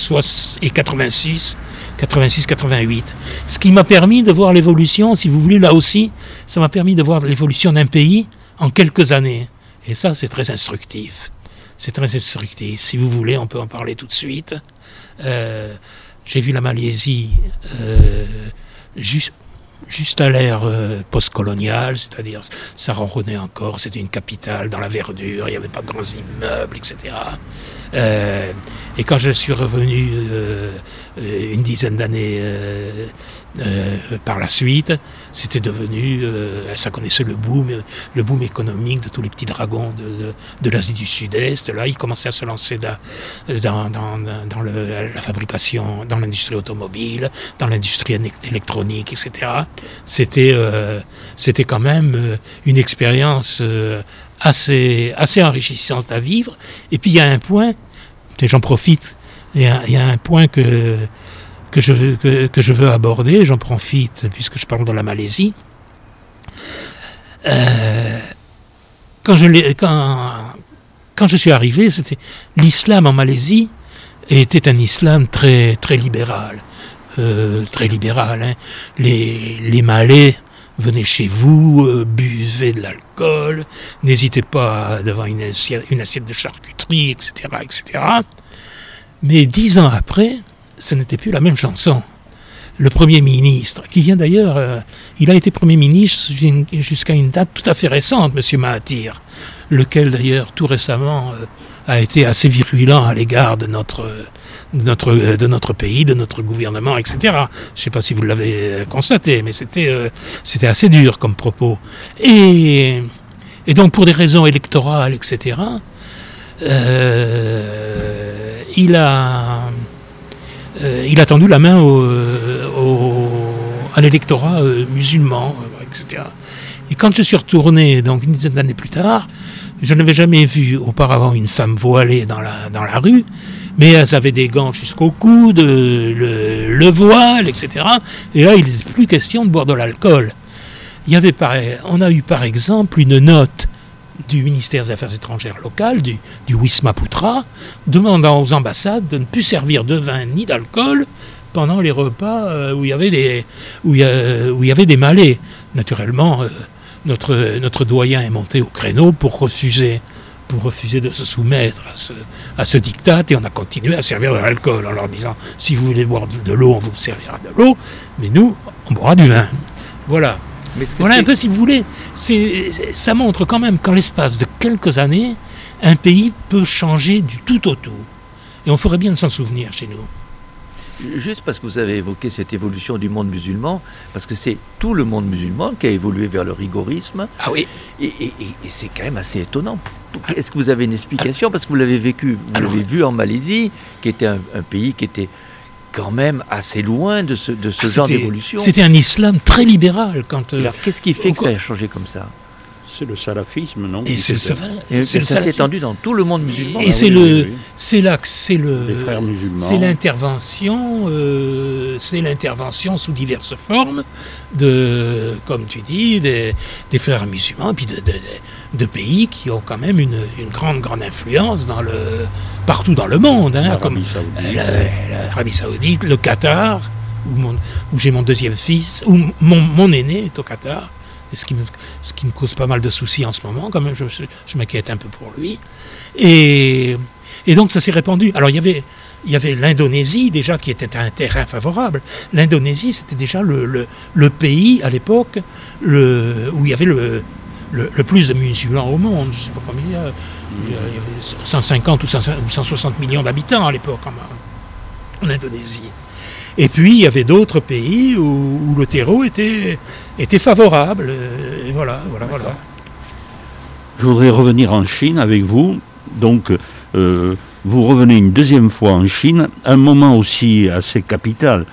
et 86, 86, 88. Ce qui m'a permis de voir l'évolution, si vous voulez, là aussi, ça m'a permis de voir l'évolution d'un pays en quelques années. Et ça, c'est très instructif. C'est très instructif. Si vous voulez, on peut en parler tout de suite. Euh, j'ai vu la Malaisie euh, juste juste à l'ère euh, postcoloniale, c'est-à-dire ça ronronnait encore, c'était une capitale dans la verdure, il n'y avait pas de grands immeubles, etc. Euh, et quand je suis revenu euh, une dizaine d'années par la suite, c'était devenu, ça connaissait le boom, le boom économique de tous les petits dragons de, l'Asie du Sud-Est. Là, ils commençaient à se lancer dans, la fabrication, dans l'industrie automobile, dans l'industrie électronique, etc c'était euh, c'était quand même euh, une expérience euh, assez assez enrichissante à vivre. Et puis il y a un point, j'en profite, il y, a, un point que que je que, je veux aborder, j'en profite puisque je parle de la Malaisie. quand je quand quand je suis arrivé, c'était l'islam en Malaisie était un islam très très libéral. Euh, très libéral. Hein. Les, les Malais venaient chez vous, euh, buvaient de l'alcool, n'hésitez pas devant une assiette, une assiette de charcuterie, etc., etc. Mais dix ans après, ce n'était plus la même chanson. Le Premier ministre, qui vient d'ailleurs, euh, il a été Premier ministre jusqu'à une date tout à fait récente, M. Mahathir, lequel d'ailleurs tout récemment a été assez virulent à l'égard de notre de notre, euh, de notre pays, de notre gouvernement, etc. Je ne sais pas si vous l'avez euh, constaté, mais c'était euh, c'était assez dur comme propos. Et, et, donc pour des raisons électorales, etc., il, a, il a tendu la main au, à l'électorat musulman, etc. Et quand je suis retourné, donc une dizaine d'années plus tard, je n'avais jamais vu auparavant une femme voilée dans la, dans la rue mais elles avaient des gants jusqu'au coude, le, le, voile, etc. Et là, il n'est plus question de boire de l'alcool. Il y avait, on a eu par exemple une note du ministère des Affaires étrangères locales, du, du Wisma Putra, demandant aux ambassades de ne plus servir de vin ni d'alcool pendant les repas euh, où il y avait des, où il où y avait des malais. Naturellement, euh, notre, notre doyen est monté au créneau pour refuser pour refuser de se soumettre à ce, à ce diktat et on a continué à servir de l'alcool en leur disant si vous voulez boire de l'eau, on vous servira de l'eau, mais nous, on boira du vin. Voilà. Voilà un peu si vous voulez. ça montre quand même qu'en l'espace de quelques années, un pays peut changer du tout au tout. Et on ferait bien de s'en souvenir chez nous. Juste parce que vous avez évoqué cette évolution du monde musulman, parce que c'est tout le monde musulman qui a évolué vers le rigorisme. Ah oui. Et, c'est quand même assez étonnant. Est-ce que vous avez une explication? Parce que vous l'avez vécu, vous l'avez vu en Malaisie, qui était un, pays qui était quand même assez loin de ce, de ce ah, genre d'évolution. C'était un islam très libéral. Quand, euh, Alors qu'est-ce qui fait que ça a changé comme ça? C'est le salafisme, non Et c'est ça, s'est étendu dans tout le monde musulman. Et ah c'est le, c'est là, c'est le, les frères musulmans. C'est l'intervention, euh, c'est l'intervention sous diverses formes de, comme tu dis, des, des frères musulmans, et puis de, de, de, pays qui ont quand même une, une, grande, grande influence dans le, partout dans le monde, hein, comme l'Arabie Saoudite, le Qatar, où, où j'ai mon deuxième fils, où mon, mon aîné est au Qatar ce qui, me, cause pas mal de soucis en ce moment, quand même, je, m'inquiète un peu pour lui. Et, donc ça s'est répandu. Alors il y avait, l'Indonésie déjà qui était un terrain favorable. L'Indonésie c'était déjà le, pays à l'époque où il y avait le, plus de musulmans au monde. Je sais pas combien il y, a, il y avait 150 ou 160 millions d'habitants à l'époque en Indonésie. Et puis, il y avait d'autres pays où, le terreau était, était favorable. Euh, et voilà, voilà, voilà. Je voudrais revenir en Chine avec vous. Donc, euh, vous revenez une deuxième fois en Chine, un moment aussi assez capital.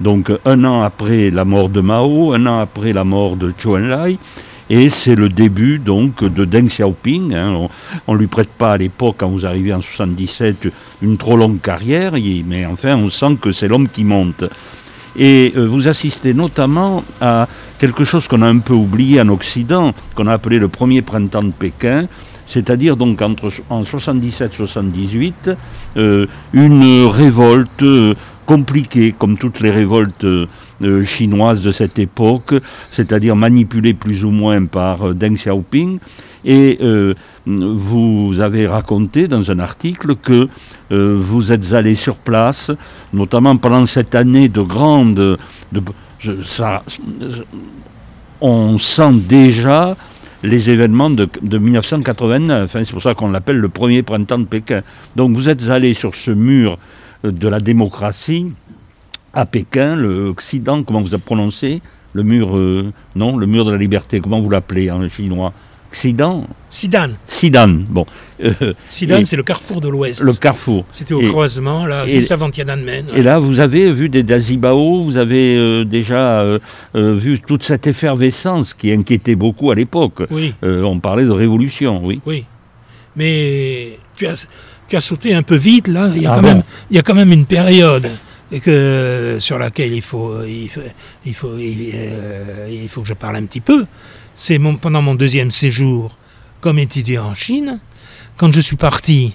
Donc un an après la mort de Mao, un an après la mort de Zhou Enlai, et c'est le début donc de Deng Xiaoping. Hein. On ne lui prête pas à l'époque, quand vous arrivez en 77, une trop longue carrière, mais enfin on sent que c'est l'homme qui monte. Et euh, vous assistez notamment à quelque chose qu'on a un peu oublié en Occident, qu'on a appelé le premier printemps de Pékin, c'est-à-dire donc entre, en 77-78, euh, une révolte euh, compliquée, comme toutes les révoltes chinoises de cette époque, c'est-à-dire manipulée plus ou moins par Deng Xiaoping, et euh, vous avez raconté dans un article que euh, vous êtes allé sur place, notamment pendant cette année de grande... on sent déjà les événements de, 1989. Hein, c'est pour ça qu'on l'appelle le premier printemps de Pékin. Donc vous êtes allé sur ce mur de la démocratie à Pékin, l'Occident, comment vous avez prononcé Le mur, euh, non, le mur de la liberté, comment vous l'appelez en chinois? Sidan Sidan. Sidan, bon. Euh, Sidan, c'est le carrefour de l'Ouest. Le carrefour. C'était au croisement, là, juste avant Tiananmen. Et là, vous avez vu des Dazibao, vous avez euh, déjà euh, vu toute cette effervescence qui inquiétait beaucoup à l'époque. Oui. on parlait de révolution, oui. Oui. Mais tu as, tu as sauté un peu vite, là. Il y a, ah quand, même, il y a quand même une période et que, sur laquelle il faut, il faut, il faut, il faut que je parle un petit peu c'est pendant mon deuxième séjour comme étudiant en Chine. Quand je suis parti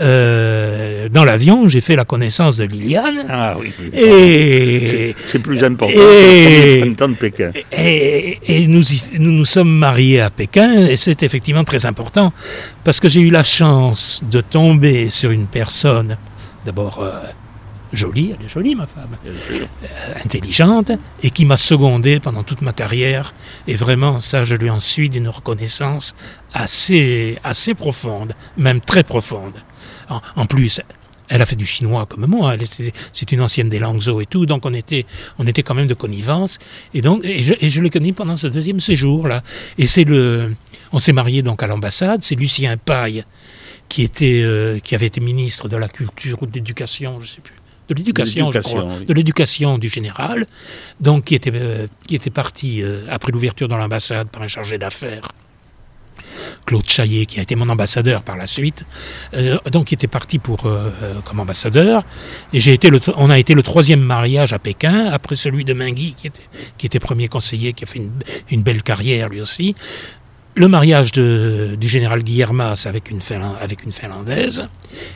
euh, dans l'avion, j'ai fait la connaissance de Liliane. Ah oui. et c'est plus important. Et, de Pékin. Et, nous, nous sommes mariés à Pékin et c'est effectivement très important parce que j'ai eu la chance de tomber sur une personne, d'abord euh, jolie, elle est jolie ma femme, euh, intelligente, et qui m'a secondé pendant toute ma carrière. Et vraiment, ça, je lui en suis d'une reconnaissance assez, assez profonde, même très profonde. En, plus, elle a fait du chinois comme moi, c'est une ancienne des Langzhou et tout, donc on était, on était quand même de connivence. Et donc, et je, l'ai connue pendant ce deuxième séjour là. Et c'est le, on s'est marié donc à l'ambassade. C'est Lucien Paille qui était, euh, qui avait été ministre de la culture ou de l'éducation, je sais plus de l'éducation, je crois, de l'éducation du général, donc qui était, euh, qui était parti euh, après l'ouverture dans l'ambassade par un chargé d'affaires. Claude Chaillet, qui a été mon ambassadeur par la suite, euh, donc qui était parti pour, comme ambassadeur. Et j'ai été le, on a été le troisième mariage à Pékin, après celui de Mingui, qui était, qui était premier conseiller, qui a fait une, une belle carrière lui aussi le mariage de, du général Guillermas avec une, avec une Finlandaise.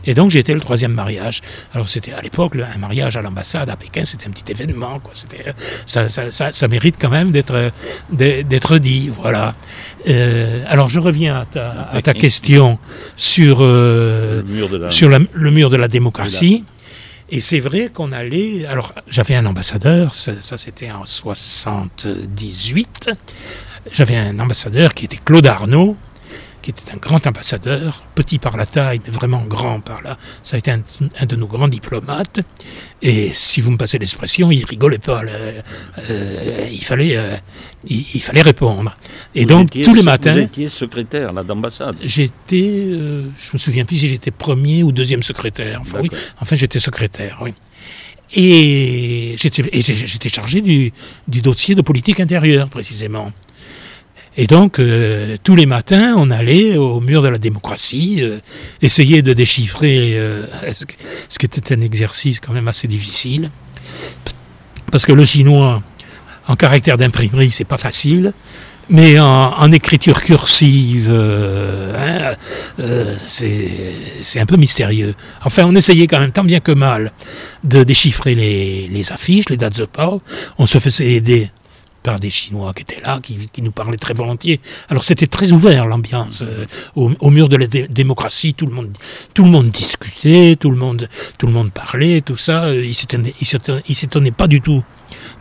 Et donc été le troisième mariage. Alors c'était à l'époque un mariage à l'ambassade à Pékin, c'était un petit événement. Quoi. Ça, ça, ça, ça, mérite quand même d'être dit. Voilà. Euh, alors je reviens à ta, à ta question sur, euh, le, mur de la, sur le mur de la démocratie. Et c'est vrai qu'on allait. Alors, j'avais un ambassadeur, ça, ça c'était en 78 j'avais un ambassadeur qui était Claude Arnaud, qui était un grand ambassadeur, petit par la taille, mais vraiment grand par là. Ça a été un, de nos grands diplomates. Et si vous me passez l'expression, il rigolait pas. Euh, il, fallait, euh, il, fallait répondre. Et donc, tous les matins. Vous étiez secrétaire d'ambassade J'étais, euh, je me souviens plus si j'étais premier ou deuxième secrétaire. Enfin, oui, enfin j'étais secrétaire, oui. Et j'étais chargé du, du dossier de politique intérieure, précisément. Et donc, euh, tous les matins, on allait au mur de la démocratie, euh, essayer de déchiffrer, euh, [laughs] ce qui était un exercice quand même assez difficile. Parce que le chinois, en caractère d'imprimerie, c'est pas facile. Mais en, écriture cursive, hein, c'est un peu mystérieux. Enfin, on essayait quand même, tant bien que mal, de déchiffrer les, les affiches, les dates de port. On se faisait aider par des Chinois qui étaient là, qui, nous parlaient très volontiers. Alors c'était très ouvert l'ambiance. Euh, au, mur de la démocratie, tout le monde, tout le monde discutait, tout le monde, tout le monde parlait, tout ça. Euh, ils ne s'étonnaient pas du tout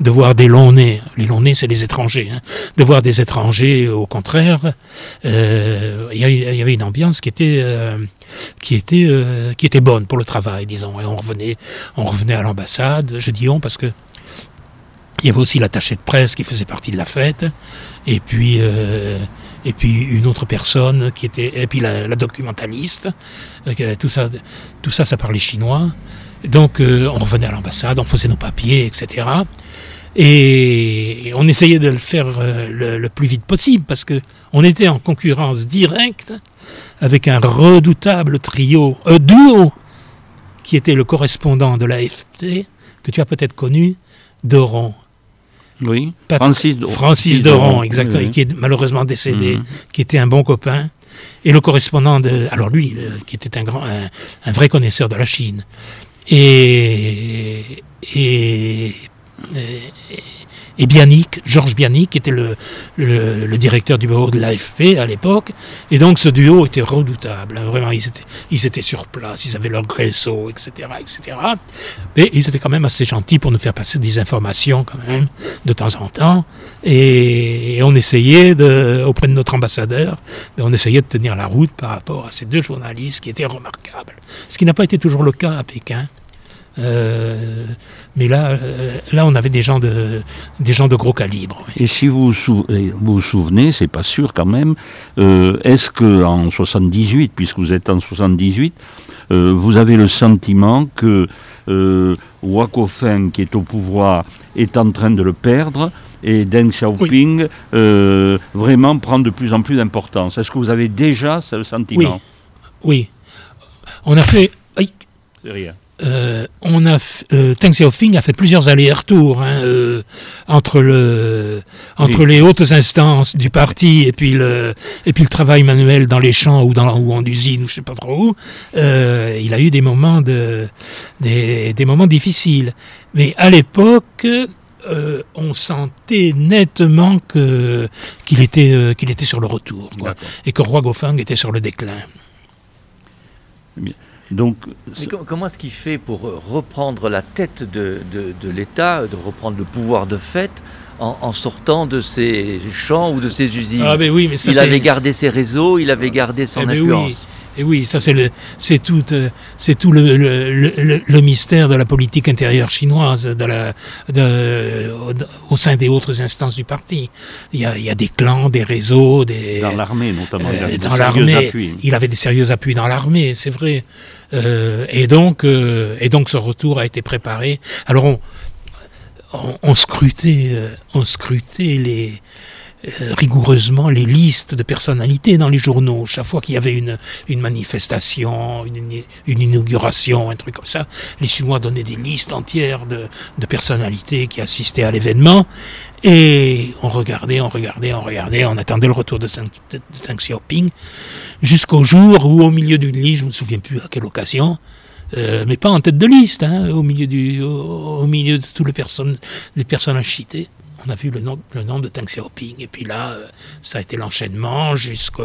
de voir des longs nez. Les longs nez, c'est les étrangers. Hein. De voir des étrangers, au contraire, euh, il y, avait une ambiance qui était, qui était, qui était bonne pour le travail, disons. Et on revenait, on revenait à l'ambassade. Je dis on parce que il y avait aussi l'attaché de presse qui faisait partie de la fête. Et puis, euh, et puis une autre personne qui était, et puis la, la documentaliste. Euh, tout ça, tout ça, ça parlait chinois. Donc euh, on revenait à l'ambassade, on faisait nos papiers, etc. Et on essayait de le faire euh, le, plus vite possible parce que on était en concurrence directe avec un redoutable trio, duo, qui était le correspondant de l'AFP, que tu as peut-être connu, Doron. Oui, Francis, Do- Francis Doron, exactement, oui, oui. qui est malheureusement décédé, Mhm. qui était un bon copain. Et le correspondant de. Alors lui, euh, qui était un, grand, un, un vrai connaisseur de la Chine. Et. Et. et et Bianic, Georges Bianic, qui était le, directeur du bureau de l'AFP à l'époque. Et donc ce duo était redoutable. hein. Vraiment, ils étaient, sur place, ils avaient leur réseau, etc., etc. Mais ils étaient quand même assez gentils pour nous faire passer des informations quand même, de temps en temps. Et on essayait, auprès de notre ambassadeur, ben, on essayait de tenir la route par rapport à ces deux journalistes qui étaient remarquables. Ce qui n'a pas été toujours le cas à Pékin. Euh, mais là, euh, là, on avait des gens de, des gens de gros calibre. oui. Et si vous vous sou- vous vous souvenez, c'est pas sûr quand même, euh, est-ce que en 78, puisque vous êtes en 78, euh, vous avez le sentiment que Wakofeng, qui est au pouvoir, est en train de le perdre et Deng Xiaoping vraiment prend de plus en plus d'importance? Est-ce que vous avez déjà ce sentiment? Oui. On a fait. C'est rien. Euh, on a euh, Deng Xiaoping a fait plusieurs allers-retours hein, euh, entre le entre Oui. les hautes instances du parti et puis le et puis le travail manuel dans les champs ou dans ou en usine ou je sais pas trop où. Euh, il a eu des moments de des, des moments difficiles, mais à l'époque. euh, on sentait nettement que qu'il était euh, qu'il était sur le retour quoi, et que Roi Gofeng était sur le déclin. Donc, Mais com- comment est-ce qu'il fait pour euh, reprendre la tête de, de- de l'État, de reprendre le pouvoir de fait en, en sortant de ses champs ou de ses usines? Ah oui, mais ça Il avait gardé ses réseaux, il avait gardé son Eh influence. oui. Et oui, ça c'est le, c'est tout, euh, c'est tout le, le, le- le- le mystère de la politique intérieure chinoise, de la, de, au, sein des autres instances du parti. Il y a, il y a des clans, des réseaux, des dans l'armée notamment, il euh, dans l'armée. appuis. Il avait des sérieux appuis dans l'armée, c'est vrai. Euh, et donc, euh, et donc, ce retour a été préparé. Alors, on, on, on scrutait, on scrutait les rigoureusement les listes de personnalités dans les journaux. Chaque fois qu'il y avait une, une manifestation, une, une inauguration, un truc comme ça, les Chinois donnaient des listes entières de, de personnalités qui assistaient à l'événement. Et on regardait, on regardait, on regardait, on attendait le retour de Deng de, Xiaoping, jusqu'au jour où, au milieu d'une liste, je ne me souviens plus à quelle occasion, euh, mais pas en tête de liste, hein, au, milieu du, au, milieu de toutes les personnes, les personnages cités, on a vu le nom, le nom de Deng Xiaoping. Et puis là, euh, ça a été l'enchaînement jusqu'au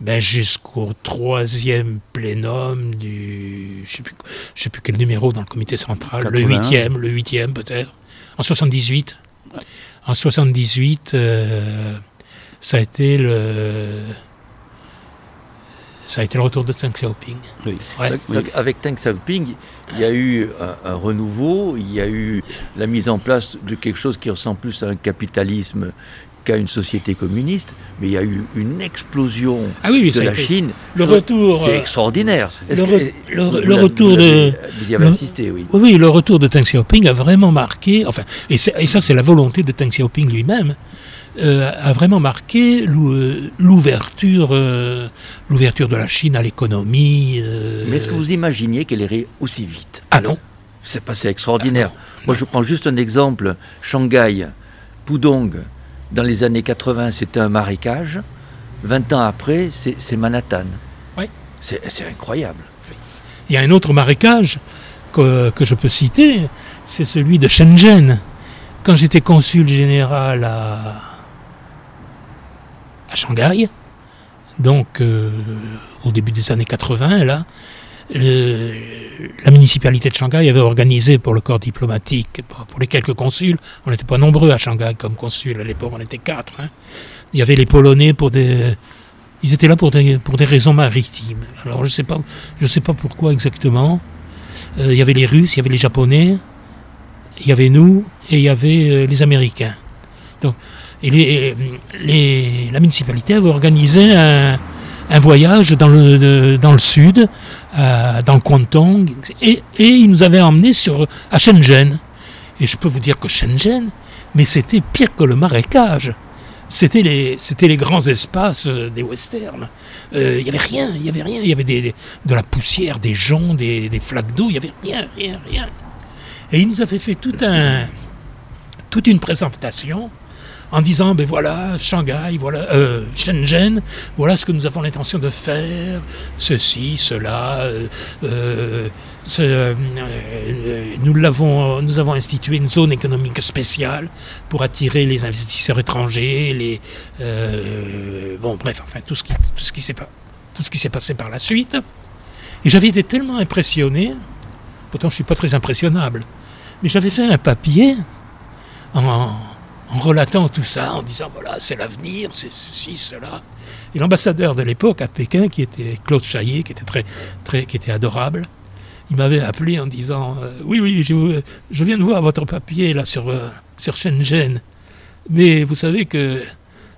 ben, jusqu'au troisième plénum du. Je ne sais, plus- je sais plus quel numéro dans le comité central, le 81. huitième, le huitième peut-être, en 78. En 78, euh, ça a été le. Ça a été le retour de Deng Xiaoping. Oui. Ouais. Donc, Oui. donc, avec Deng Xiaoping, il y a eu un, un renouveau, il y a eu la mise en place de quelque chose qui ressemble plus à un capitalisme qu'à une société communiste, mais il y a eu une explosion Ah oui, oui, de la été- Chine. Le Je- retour. C'est euh, extraordinaire. Est-ce le que- re- le- vous le retour vous de- Vous y avez le- assisté, oui. Oui, le retour de Deng Xiaoping a vraiment marqué, enfin, et ça c'est la volonté de Deng Xiaoping lui-même, euh, a vraiment marqué euh, l'ouverture, euh, l'ouverture de la Chine à l'économie. euh, Mais est-ce que vous imaginiez qu'elle irait aussi vite? Ah non. C'est passé extraordinaire. Moi, je prends juste un exemple. Shanghai, Pudong, dans les années 80, c'était un marécage. 20 ans après, c'est Manhattan. Oui. C'est incroyable. Il y a un autre marécage que, que je peux citer, c'est celui de Shenzhen. Quand j'étais consul général à Shanghai, donc euh, au début des années 80, là, la municipalité de Shanghai avait organisé pour le corps diplomatique, pour, les quelques consuls, on n'était pas nombreux à Shanghai comme consuls, à l'époque on était quatre. hein. Il y avait les Polonais pour des... Ils étaient là pour des, pour des raisons maritimes. Alors je ne sais, pas- sais pas pourquoi exactement. Euh, il y avait les Russes, il y avait les Japonais, il y avait nous et il y avait euh, les Américains. Donc Et la municipalité avait organisé un, voyage dans le, dans le sud, dans le Guangdong, et, et ils nous avaient emmenés sur, à Shenzhen. Et je peux vous dire que Shenzhen, mais c'était pire que le marécage. C'était les, les grands espaces euh, des westerns. Euh, il n'y avait rien, il y avait rien. Il y avait de la poussière, des joncs, des, des flaques d'eau. Il n'y avait rien, rien, rien. Et il nous avait fait tout un, toute une présentation en disant ben voilà Shanghai, voilà euh, Shenzhen, voilà ce que nous avons l'intention de faire, ceci, cela. Euh, euh, nous l'avons, nous avons institué une zone économique spéciale pour attirer les investisseurs étrangers, les bon bref enfin tout ce qui tout ce qui s'est tout ce qui s'est passé par la suite. Et j'avais été tellement impressionné, pourtant je suis pas très impressionnable, mais j'avais fait un papier en en relatant tout ça, en disant voilà, c'est l'avenir, c'est ceci, cela. Et l'ambassadeur de l'époque à Pékin, qui était Claude Chaillet, qui était très, très, adorable, il m'avait appelé en disant euh, oui, oui, je, viens de voir votre papier là sur, euh, sur Shenzhen, mais vous savez que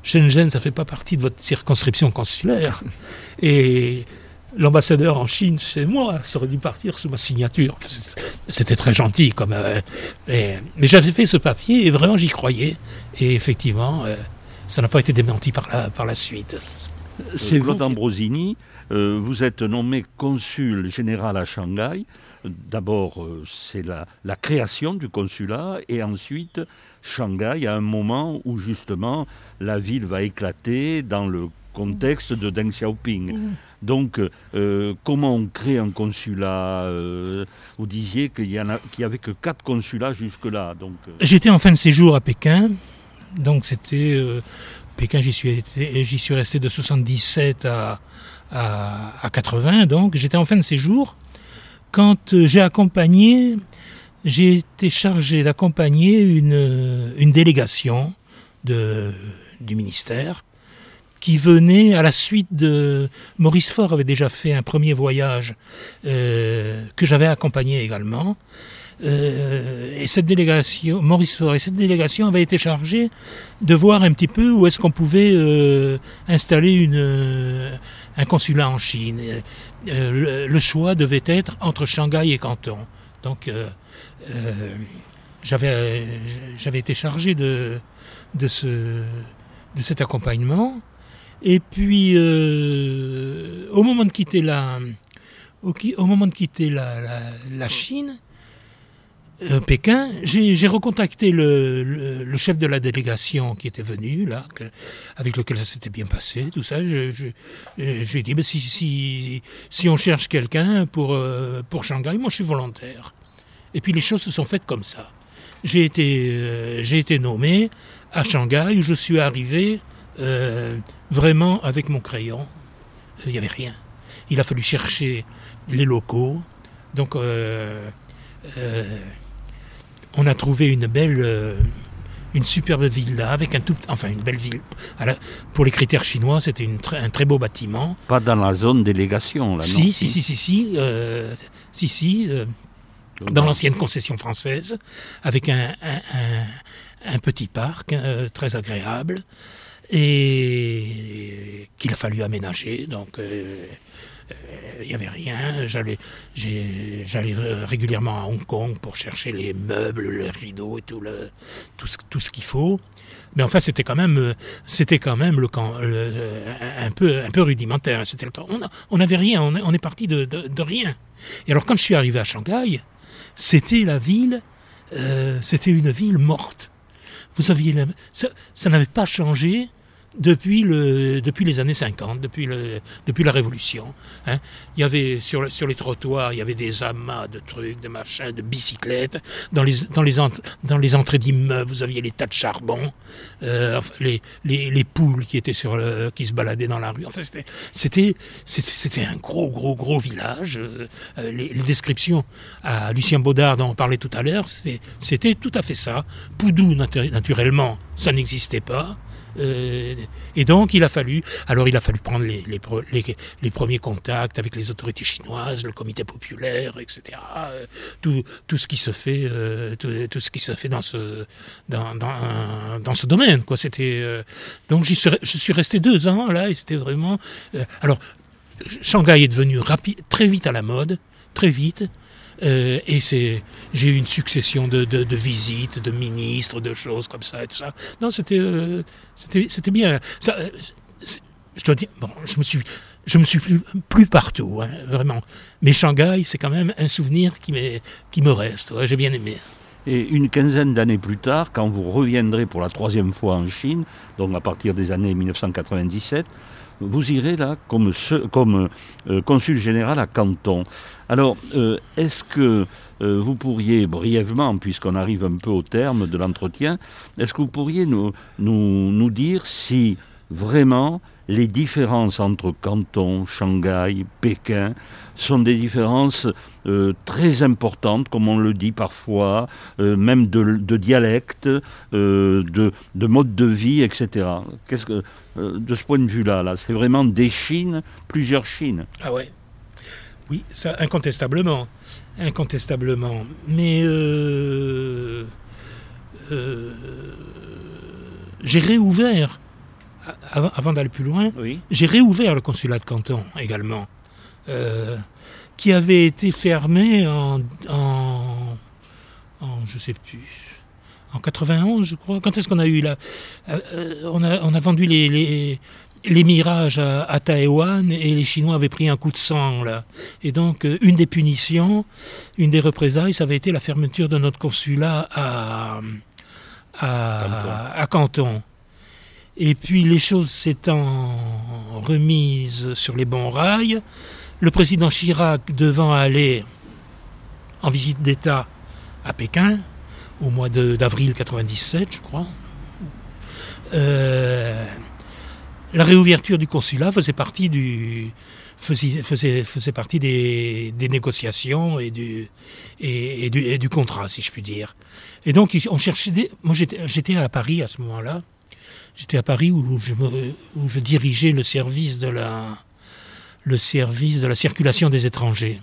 Shenzhen, ça fait pas partie de votre circonscription consulaire. Et l'ambassadeur en Chine, c'est moi, ça aurait dû partir sous ma signature. C'était très gentil, comme, euh, mais, j'avais fait ce papier et vraiment j'y croyais. Et effectivement, euh, ça n'a pas été démenti par la, par la suite. C'est Claude Ambrosini, euh, vous êtes nommé consul général à Shanghai. D'abord, c'est la, la, création du consulat et ensuite, Shanghai, à un moment où justement la ville va éclater dans le contexte de Deng Xiaoping. Donc, euh, comment on crée un consulat euh, Vous disiez qu'il n'y avait que quatre consulats jusque-là. Euh. J'étais en fin de séjour à Pékin. Donc, c'était. Pékin, j'y suis, suis resté de 77 à, à, 80. Donc, j'étais en fin de séjour. Quand j'ai accompagné. J'ai été chargé d'accompagner une, délégation du ministère qui venait à la suite de... Maurice Faure avait déjà fait un premier voyage euh, que j'avais accompagné également. Euh, et cette délégation, Maurice Faure et cette délégation avait été chargée de voir un petit peu où est-ce qu'on pouvait euh, installer une, un consulat en Chine. Le, choix devait être entre Shanghai et Canton. Donc j'avais, été chargé de, de, ce, de cet accompagnement. Et puis, euh, au moment de quitter la, au, moment de quitter la, Chine, euh, Pékin, j'ai recontacté le, chef de la délégation qui était venu, là, avec lequel ça s'était bien passé, tout ça. Je, je lui ai dit, ben, si, si, on cherche quelqu'un pour, euh, pour Shanghai, moi je suis volontaire. Et puis les choses se sont faites comme ça. J'ai été, j'ai été nommé à Shanghai, où je suis arrivé vraiment avec mon crayon. Il n'y avait rien. Il a fallu chercher les locaux. Donc, euh, euh, on a trouvé une belle, euh, une superbe villa avec un tout, enfin une belle ville. pour les critères chinois, c'était un très beau bâtiment. Pas dans la zone délégation, là, si, si, si, si, si, si, si, dans l'ancienne concession française, avec un, un petit parc très agréable et qu'il a fallu aménager. Donc, euh, euh, il n'y avait rien. J'allais, régulièrement à Hong Kong pour chercher les meubles, les rideaux et tout, le, tout, ce, tout ce qu'il faut. Mais enfin, c'était quand même, c'était quand même le camp, un peu, un peu rudimentaire. C'était. On n'avait rien. On, est parti de, rien. Et alors, quand je suis arrivé à Shanghai, c'était la ville, euh, c'était une ville morte. Vous aviez, ça n'avait pas changé depuis, le, depuis les années 50, depuis, la Révolution. Hein. Il y avait sur, les trottoirs, il y avait des amas de trucs, de machins, de bicyclettes. Dans les, entrées d'immeubles, vous aviez les tas de charbon, euh, les, les, les, poules le, qui se baladaient dans la rue. C'était, un gros, gros, gros village. Euh, les, descriptions à Lucien Baudard, dont on parlait tout à l'heure, c'était tout à fait ça. Poudou, naturellement, ça n'existait pas. Euh, et donc, il a fallu, alors il a fallu prendre les, premiers contacts avec les autorités chinoises, le comité populaire, etc. Euh, tout, ce qui se fait, euh, tout, ce qui se fait dans ce, domaine. C'était donc j'y suis, je suis resté deux ans là, et c'était vraiment. alors, Shanghai est devenu très vite à la mode, très vite. Euh, et c'est, j'ai eu une succession de, de, visites, de ministres, de choses comme ça et tout ça. Non, c'était, euh, c'était, c'était bien. Euh, je dois dire, bon, je me suis, je me suis plus, partout, hein, vraiment. Mais Shanghai, c'est quand même un souvenir qui, qui me reste. J'ai bien aimé. Et une quinzaine d'années plus tard, quand vous reviendrez pour la troisième fois en Chine, donc à partir des années 1997, vous irez là comme, euh, consul général à Canton. Alors, euh, est-ce que euh, vous pourriez brièvement, puisqu'on arrive un peu au terme de l'entretien, est-ce que vous pourriez nous dire si vraiment les différences entre Canton, Shanghai, Pékin sont des différences euh, très importantes, comme on le dit parfois, euh, même de, dialecte, euh, de, de, mode de vie, etc. De ce point de vue-là, là, c'est vraiment des Chines, plusieurs Chines. Ah ouais. Oui, ça incontestablement, incontestablement. Mais j'ai réouvert avant, d'aller plus loin, j'ai réouvert le consulat de Canton également, euh, qui avait été fermé en, en, je sais plus, en 91, je crois. Quand est-ce qu'on a eu là euh, euh, on, a, on a vendu les, les, les mirages à, à, Taïwan et les Chinois avaient pris un coup de sang là. Et donc une des punitions, une des représailles, ça avait été la fermeture de notre consulat à, à, à Canton. Et puis les choses s'étant remises sur les bons rails, le président Chirac devant aller en visite d'État à Pékin au mois d'avril 97, je crois, euh, la réouverture du consulat faisait partie des, négociations et du, et, et, du, et, du, contrat, si je puis dire. Et donc on cherchait des, moi j'étais à Paris à ce moment-là J'étais à Paris où je, dirigeais le service de la, circulation des étrangers.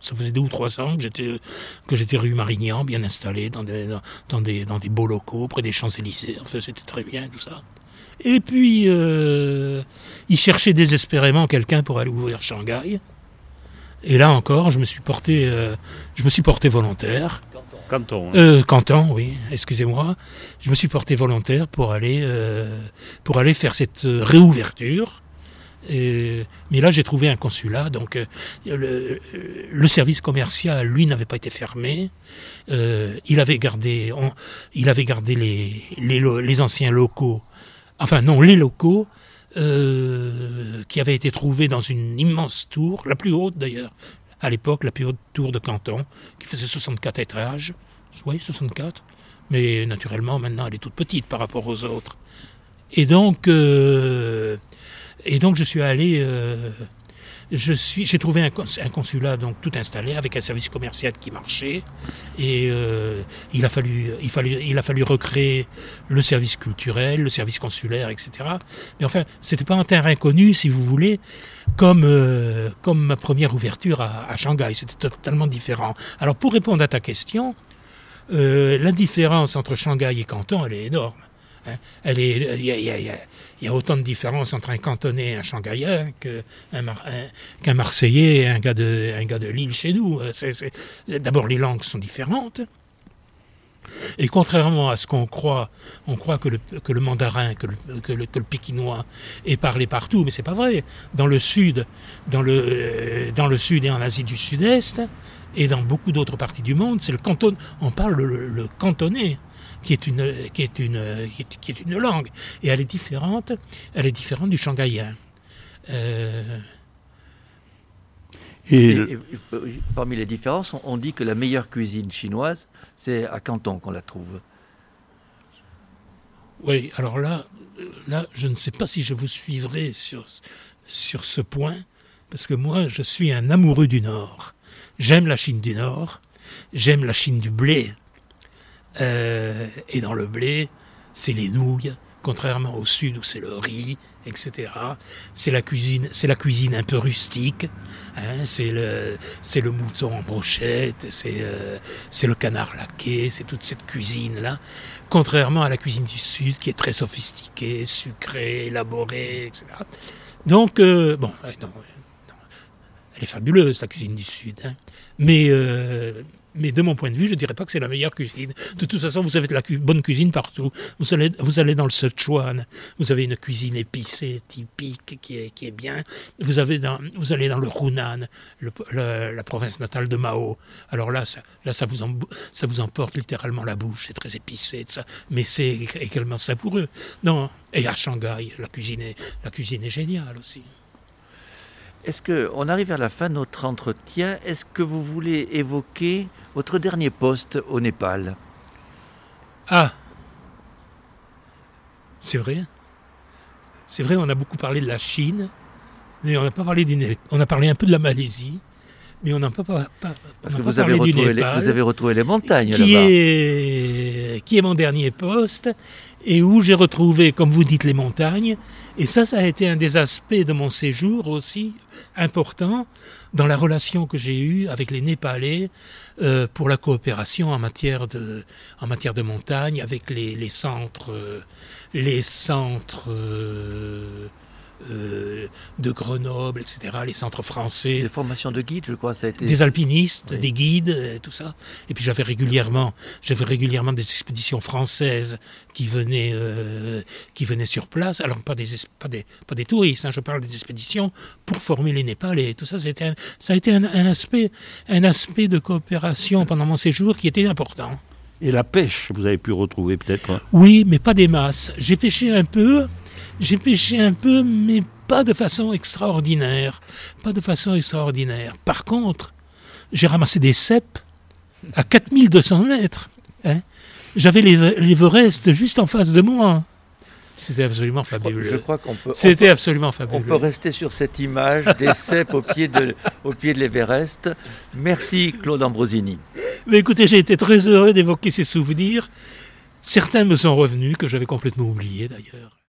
Ça faisait deux ou trois ans que j'étais, rue Marignan, bien installé dans des, beaux locaux, près des Champs-Élysées. Enfin, c'était très bien tout ça. Et puis, euh, il cherchait désespérément quelqu'un pour aller ouvrir Shanghai. Et là encore, je me suis porté, euh, je me suis porté volontaire. Canton. Hein. Euh, Canton, oui, excusez-moi. Je me suis porté volontaire pour aller, euh, faire cette euh, réouverture. Mais là, j'ai trouvé un consulat, donc le, service commercial, lui, n'avait pas été fermé. Il avait gardé, avait les, anciens locaux, enfin non, les locaux qui avaient été trouvés dans une immense tour, la plus haute d'ailleurs, à l'époque la plus haute tour de Canton, qui faisait 64 étages. Oui, 64. Mais naturellement, maintenant, elle est toute petite par rapport aux autres. Et donc, euh, et donc je suis allé euh, j'ai trouvé un, consulat donc tout installé avec un service commercial qui marchait et euh, il a fallu, il il a fallu recréer le service culturel, le service consulaire, etc. Mais enfin, c'était pas un terrain connu, si vous voulez, comme euh, comme ma première ouverture à, Shanghai. C'était totalement différent. Alors pour répondre à ta question, euh, la différence entre Shanghai et Canton, elle est énorme. Hein? Elle est, il y, a, autant de différences entre un cantonais et un shanghaïen qu'un Marseillais et un gars de, un gars de Lille chez nous. D'abord, les langues sont différentes. Et contrairement à ce qu'on croit, on croit que le, mandarin, que le, que, pékinois est parlé partout, mais c'est pas vrai. Dans le sud, dans le, dans le sud et en Asie du Sud-Est, et dans beaucoup d'autres parties du monde, c'est le canton, on parle le, le cantonais qui est une, qui est une, qui est, une langue. Et elle est différente, elle est différente du shanghaïen. Euh, et, parmi les différences, on, dit que la meilleure cuisine chinoise, c'est à Canton qu'on la trouve. Oui, alors là, là, je ne sais pas si je vous suivrai sur, sur ce point, parce que moi, je suis un amoureux du Nord. J'aime la Chine du Nord, j'aime la Chine du blé, euh, et dans le blé, c'est les nouilles, contrairement au sud où c'est le riz, etc. C'est la cuisine, c'est la cuisine un peu rustique. Hein, c'est le, c'est le mouton en brochette, c'est, euh, c'est le canard laqué, c'est toute cette cuisine là. Contrairement à la cuisine du sud qui est très sophistiquée, sucrée, élaborée, etc. Donc euh, bon, non, elle est fabuleuse la cuisine du sud, hein. mais mais de mon point de vue, je ne dirais pas que c'est la meilleure cuisine. De toute façon, vous avez de la bonne cuisine partout. Vous allez, vous allez dans le Sichuan, vous avez une cuisine épicée, typique, qui est, qui est bien. Vous, avez vous allez dans le Hunan, la province natale de Mao. Alors là, ça, là ça, vous, ça vous emporte littéralement la bouche. C'est très épicé, ça. mais c'est également savoureux. Non. Et à Shanghai, la cuisine est, la cuisine est géniale aussi. Est-ce qu'on arrive à la fin de notre entretien? Est-ce que vous voulez évoquer votre dernier poste au Népal? Ah! C'est vrai. C'est vrai, on a beaucoup parlé de la Chine, mais on n'a pas parlé du Népal. On a parlé un peu de la Malaisie, mais on n'a pas, pas, Parce que vous, avez retrouvé les, vous avez retrouvé les montagnes qui est, qui est mon dernier poste et où j'ai retrouvé, comme vous dites, les montagnes. Et ça, ça a été un des aspects de mon séjour aussi important dans la relation que j'ai eue avec les Népalais euh, pour la coopération en matière de, en matière de montagne avec les, centres, euh, les centres euh, euh, de Grenoble, etc., les centres français. Des formations de guides, je crois, ça a été... Des alpinistes, des guides, euh, tout ça. Et puis j'avais régulièrement, j'avais régulièrement des expéditions françaises qui venaient, euh, qui venaient sur place. Alors pas des, pas des, pas des touristes, hein, je parle des expéditions pour former les Népalais. Tout ça, c'était ça a été un, aspect, un aspect de coopération pendant mon séjour qui était important. Et la pêche, vous avez pu retrouver peut-être Oui, mais pas des masses. J'ai pêché un peu, j'ai pêché un peu, mais pas de façon extraordinaire. Pas de façon extraordinaire. Par contre, j'ai ramassé des cèpes à 4200 mètres. Hein. J'avais l'Everest juste en face de moi. C'était absolument fabuleux. Je crois, qu'on peut. C'était absolument fabuleux. On peut rester sur cette image des [laughs] cèpes au pied de, au pied de l'Everest. Merci Claude Ambrosini. Mais écoutez, j'ai été très heureux d'évoquer ces souvenirs. Certains me sont revenus que j'avais complètement oubliés d'ailleurs.